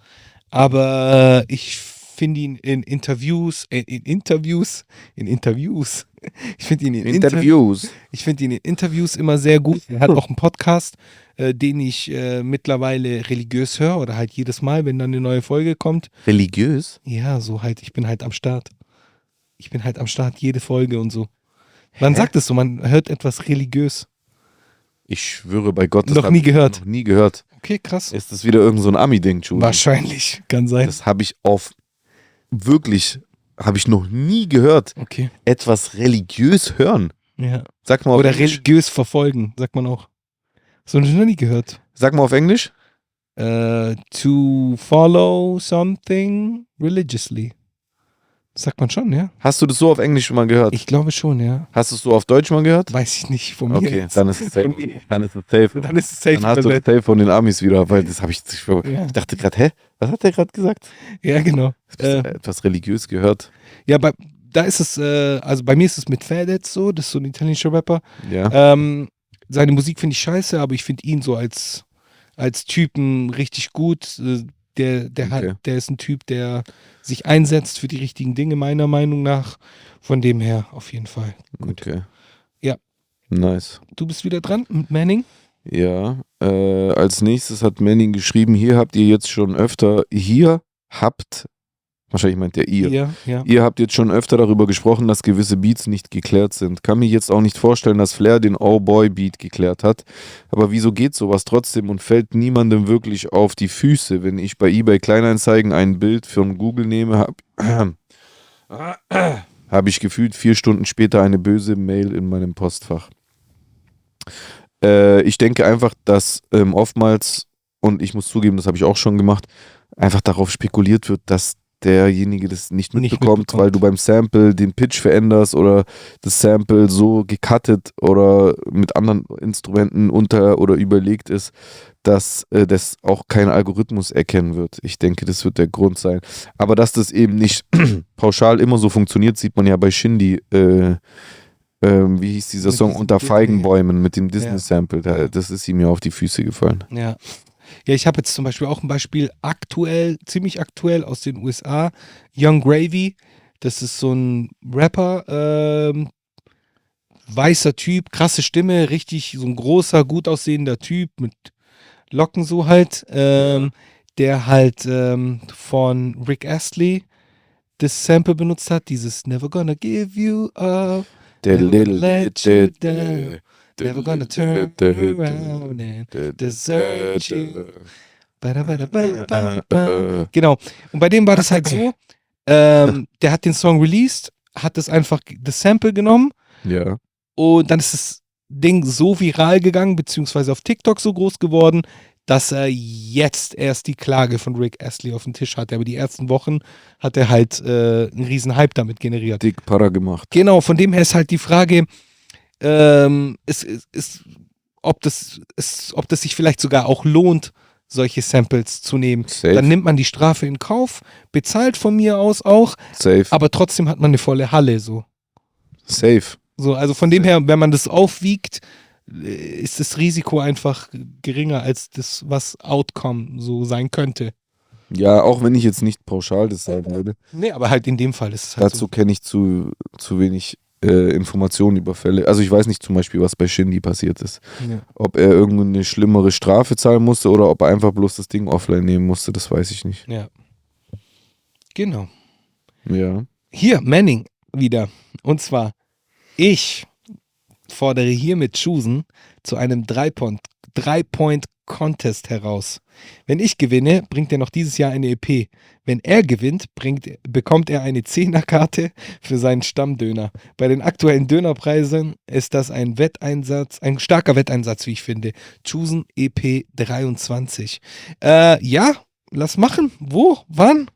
Aber äh, ich finde ihn in Interviews, äh, in Interviews, in Interviews. [LAUGHS] Ich finde ihn in Inter Interviews. ich finde ihn in Interviews immer sehr gut. Er hat auch einen Podcast, äh, den ich äh, mittlerweile religiös höre oder halt jedes Mal, wenn dann eine neue Folge kommt. Religiös? Ja, so halt, ich bin halt am Start. Ich bin halt am Start, jede Folge und so. Man Hä? sagt es so, man hört etwas religiös. Ich schwöre bei Gott, das Noch nie gehört. Noch nie gehört. Okay, krass. Ist das wieder irgend so ein Ami-Ding, Julie? Wahrscheinlich, kann sein. Das habe ich auf wirklich, habe ich noch nie gehört. Okay. Etwas religiös hören. Ja. Sag mal auf Oder Englisch. religiös verfolgen, sagt man auch. So habe ich noch nie gehört. Sag mal auf Englisch. Äh, to follow something religiously. Sagt man schon, ja? Hast du das so auf Englisch schon mal gehört? Ich glaube schon, ja. Hast du es so auf Deutsch mal gehört? Weiß ich nicht von mir. Okay, jetzt. dann ist es safe. Dann ist es safe. Dann ist es safe. Dann hast du das übersetzt. safe von den Amis wieder, weil das habe ich, ich Ja. dachte gerade, hä? Was hat der gerade gesagt? ja, genau. Äh, Etwas religiös gehört. ja, bei, da ist es, äh, also bei mir ist es mit Fedez so, das ist so ein italienischer Rapper. Ja. Ähm, seine Musik finde ich scheiße, aber ich finde ihn so als, als Typen richtig gut. Äh, Der, der, Okay. hat, der ist ein Typ, der sich einsetzt für die richtigen Dinge, meiner Meinung nach. Von dem her auf jeden Fall. Gut. Okay. Ja. Nice. Du bist wieder dran mit Manning. Ja. Äh, als nächstes hat Manning geschrieben, hier habt ihr jetzt schon öfter, hier habt, wahrscheinlich meint der ihr, Ja, ja. Ihr habt jetzt schon öfter darüber gesprochen, dass gewisse Beats nicht geklärt sind. Kann mir jetzt auch nicht vorstellen, dass Flair den Oh Boy Beat geklärt hat. Aber wieso geht sowas trotzdem und fällt niemandem wirklich auf die Füße, wenn ich bei eBay Kleinanzeigen ein Bild von Google nehme, hab, [CLEARS THROAT] habe ich gefühlt vier Stunden später eine böse Mail in meinem Postfach. Äh, ich denke einfach, dass ähm, oftmals, und ich muss zugeben, das habe ich auch schon gemacht, einfach darauf spekuliert wird, dass derjenige das nicht Nicht mitbekommt, mitbekommt. weil du beim Sample den Pitch veränderst oder das Sample so gecuttet oder mit anderen Instrumenten unter oder überlegt ist, dass äh, das auch kein Algorithmus erkennen wird. Ich denke, das wird der Grund sein. Aber dass das eben nicht [CLEARS THROAT] pauschal immer so funktioniert, sieht man ja bei Shindy. Äh, ähm, wie hieß dieser Mit Song? Unter Feigenbäumen mit dem. Disney-Sample. Da, das ist ihm ja auf die Füße gefallen. Ja. Ja, ich habe jetzt zum Beispiel auch ein Beispiel aktuell, ziemlich aktuell aus den USA. Young Gravy. Das ist so ein Rapper, ähm, weißer Typ, krasse Stimme, richtig so ein großer, gut aussehender Typ mit Locken so halt, ähm, der halt ähm, von Rick Astley das Sample benutzt hat, dieses Never gonna give you up, Der little down. Never gonna turn around and desert you. [LAUGHS] Genau. Und bei dem war das halt [LAUGHS] so, ähm, der hat den Song released, hat das einfach, das Sample genommen Ja. und dann ist das Ding so viral gegangen, beziehungsweise auf TikTok so groß geworden, dass er jetzt erst die Klage von Rick Astley auf dem Tisch hatte. Aber die ersten Wochen hat er halt äh, einen riesen Hype damit generiert. Dick Para gemacht. Genau, von dem her ist halt die Frage, ähm, ist, ist, ist, ob, das, ist, ob das sich vielleicht sogar auch lohnt, solche Samples zu nehmen. Safe. Dann nimmt man die Strafe in Kauf, bezahlt von mir aus auch, Safe. aber trotzdem hat man eine volle Halle so. Safe. So, also von dem her, wenn man das aufwiegt, äh, ist das Risiko einfach geringer als das, was Outcome so sein könnte. Ja, auch wenn ich jetzt nicht pauschal das sagen würde. Nee, aber halt in dem Fall ist es halt Dazu kenne ich zu, zu wenig äh, Informationen über Fälle. Also ich weiß nicht zum Beispiel, was bei Shindy passiert ist. Ja. Ob er irgendeine schlimmere Strafe zahlen musste oder ob er einfach bloß das Ding offline nehmen musste, das weiß ich nicht. ja. Genau. Ja. Hier, Manning wieder. Und zwar, ich fordere hiermit Chusen zu einem Drei-Point- Drei-Point-Contest heraus. Wenn ich gewinne, bringt er noch dieses Jahr eine EP. Wenn er gewinnt, bringt, bekommt er eine Zehnerkarte für seinen Stammdöner. Bei den aktuellen Dönerpreisen ist das ein Wetteinsatz, ein starker Wetteinsatz, wie ich finde. Chusen EP 23. Äh, ja, lass machen. Wo? Wann?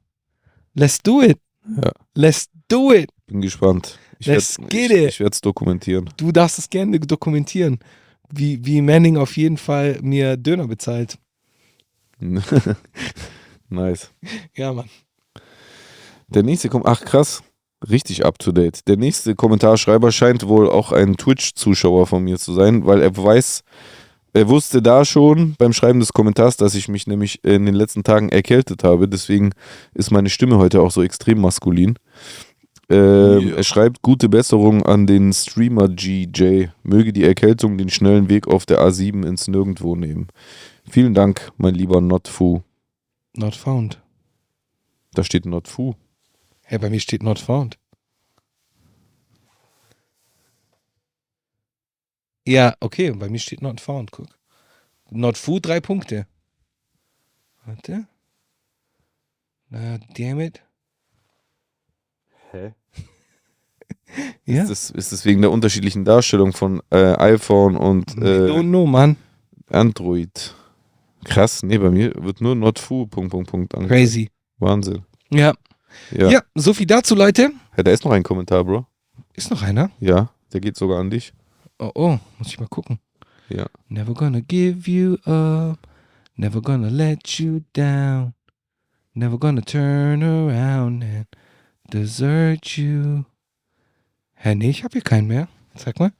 Let's do it. Ja. Let's do it. Bin gespannt. Ich werde es dokumentieren. Du darfst es gerne dokumentieren, wie, wie Manning auf jeden Fall mir Döner bezahlt. [LAUGHS] nice. Ja, Mann. Der nächste kommt, ach krass, richtig up to date. Der nächste Kommentarschreiber scheint wohl auch ein Twitch-Zuschauer von mir zu sein, weil er weiß, er wusste da schon beim Schreiben des Kommentars, dass ich mich nämlich in den letzten Tagen erkältet habe. Deswegen ist meine Stimme heute auch so extrem maskulin. Ähm, Ja. Er schreibt gute Besserung an den Streamer GJ. Möge die Erkältung den schnellen Weg auf der A7 ins Nirgendwo nehmen. Vielen Dank, mein lieber Notfu. Not found. Da steht Notfu. Hey, bei mir steht not found. Ja, okay, bei mir steht not found, guck. Not food, drei Punkte. Warte. Na, damn it. Hä? Ja. Ist, das, ist das wegen der unterschiedlichen Darstellung von äh, iPhone und äh, don't know, Mann. Android? Krass, nee, bei mir wird nur not fu, Punkt, Punkt, Punkt. angezeigt. Crazy. Wahnsinn. Ja. Ja. ja. so viel dazu, Leute. ja. Da ist noch ein Kommentar, Bro. Ist noch einer? Ja, der geht sogar an dich. Oh, oh, muss ich mal gucken. Ja. Never gonna give you up. Never gonna let you down. Never gonna turn around and desert you. Hä, nee, ich hab hier keinen mehr. Sag mal.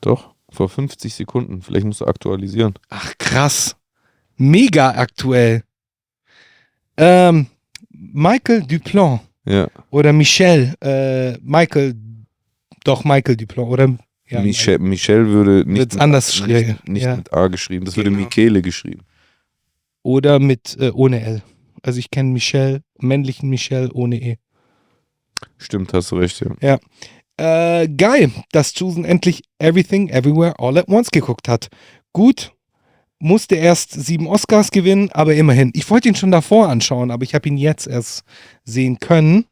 Doch, vor 50 Sekunden. Vielleicht musst du aktualisieren. Ach, krass. Mega aktuell. Ähm, Michael Duplan Ja. oder Michel. Äh, Michael, doch Michael Duplan oder ja, Michel, Michel würde nicht, Wird's anders nicht, schreiben. nicht Ja. mit A geschrieben. Das würde Genau. Michele geschrieben. Oder mit äh, ohne L. Also ich kenne Michel, männlichen Michel ohne E. Stimmt, hast du recht, ja. Äh, geil, dass Chusen endlich Everything Everywhere All at Once geguckt hat. Gut, musste erst sieben Oscars gewinnen, aber immerhin. Ich wollte ihn schon davor anschauen, aber ich habe ihn jetzt erst sehen können.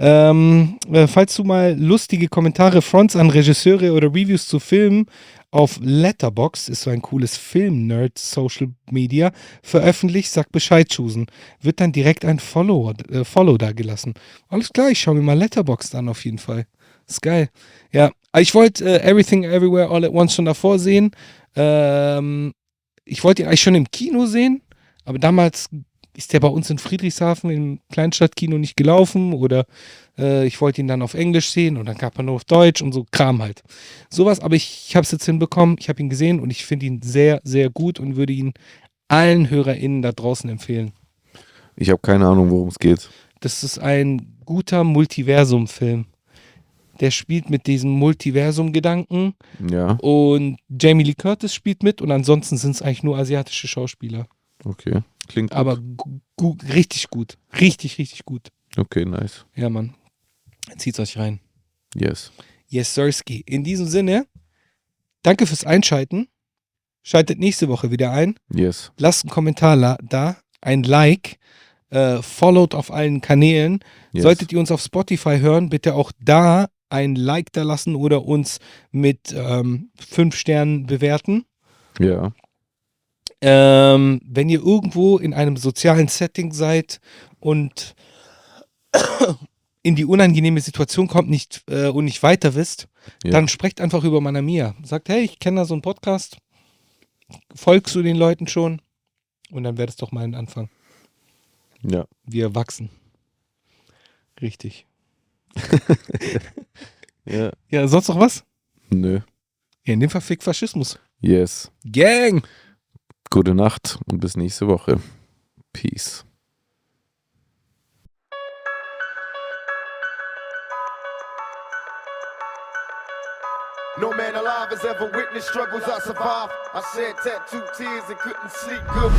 Ähm, äh, falls du mal lustige Kommentare, Fronts an Regisseure oder Reviews zu Filmen auf Letterbox ist so ein cooles Film-Nerd Social Media veröffentlicht, sag Bescheid, Chusen. Wird dann direkt ein Follow, äh, Follow da gelassen. Alles klar, ich schaue mir mal Letterbox an auf jeden Fall. Ist geil. Ja, ich wollte äh, Everything Everywhere All at Once schon davor sehen. Ähm, ich wollte ihn eigentlich schon im Kino sehen, aber damals ist der bei uns in Friedrichshafen im Kleinstadtkino nicht gelaufen oder äh, ich wollte ihn dann auf Englisch sehen und dann gab er nur auf Deutsch und so Kram halt. Sowas, aber ich, ich habe es jetzt hinbekommen, ich habe ihn gesehen und ich finde ihn sehr, sehr gut und würde ihn allen HörerInnen da draußen empfehlen. Ich habe keine Ahnung, worum es geht. Das ist ein guter Multiversum-Film. Der spielt mit diesem Multiversum-Gedanken Ja, und Jamie Lee Curtis spielt mit und ansonsten sind es eigentlich nur asiatische Schauspieler. okay. Klingt gut. Aber gu gu richtig gut. Richtig, richtig gut. Okay, nice. Ja, Mann. Zieht's euch rein. Yes. Yes, Sirski. In diesem Sinne, danke fürs Einschalten. Schaltet nächste Woche wieder ein. Yes. Lasst einen Kommentar da, ein Like, äh, followt auf allen Kanälen. yes. Solltet ihr uns auf Spotify hören, bitte auch da ein Like da lassen oder uns mit ähm, fünf Sternen bewerten. Ja. Ähm, wenn ihr irgendwo in einem sozialen Setting seid und in die unangenehme Situation kommt nicht, äh, und nicht weiter wisst, Ja. dann sprecht einfach über Manamia. Sagt, hey, ich kenne da so einen Podcast. Folgst du den Leuten schon? Und dann wäre das doch mal ein Anfang. Ja. Wir wachsen. Richtig. [LAUGHS] Ja. Ja, sonst noch was? Nö. Ja, in dem Fall Fick Faschismus. Yes. Gang! Gute Nacht und bis nächste Woche. Peace. No man alive has ever witnessed struggles I survived. I shed tattooed tears and couldn't sleep good.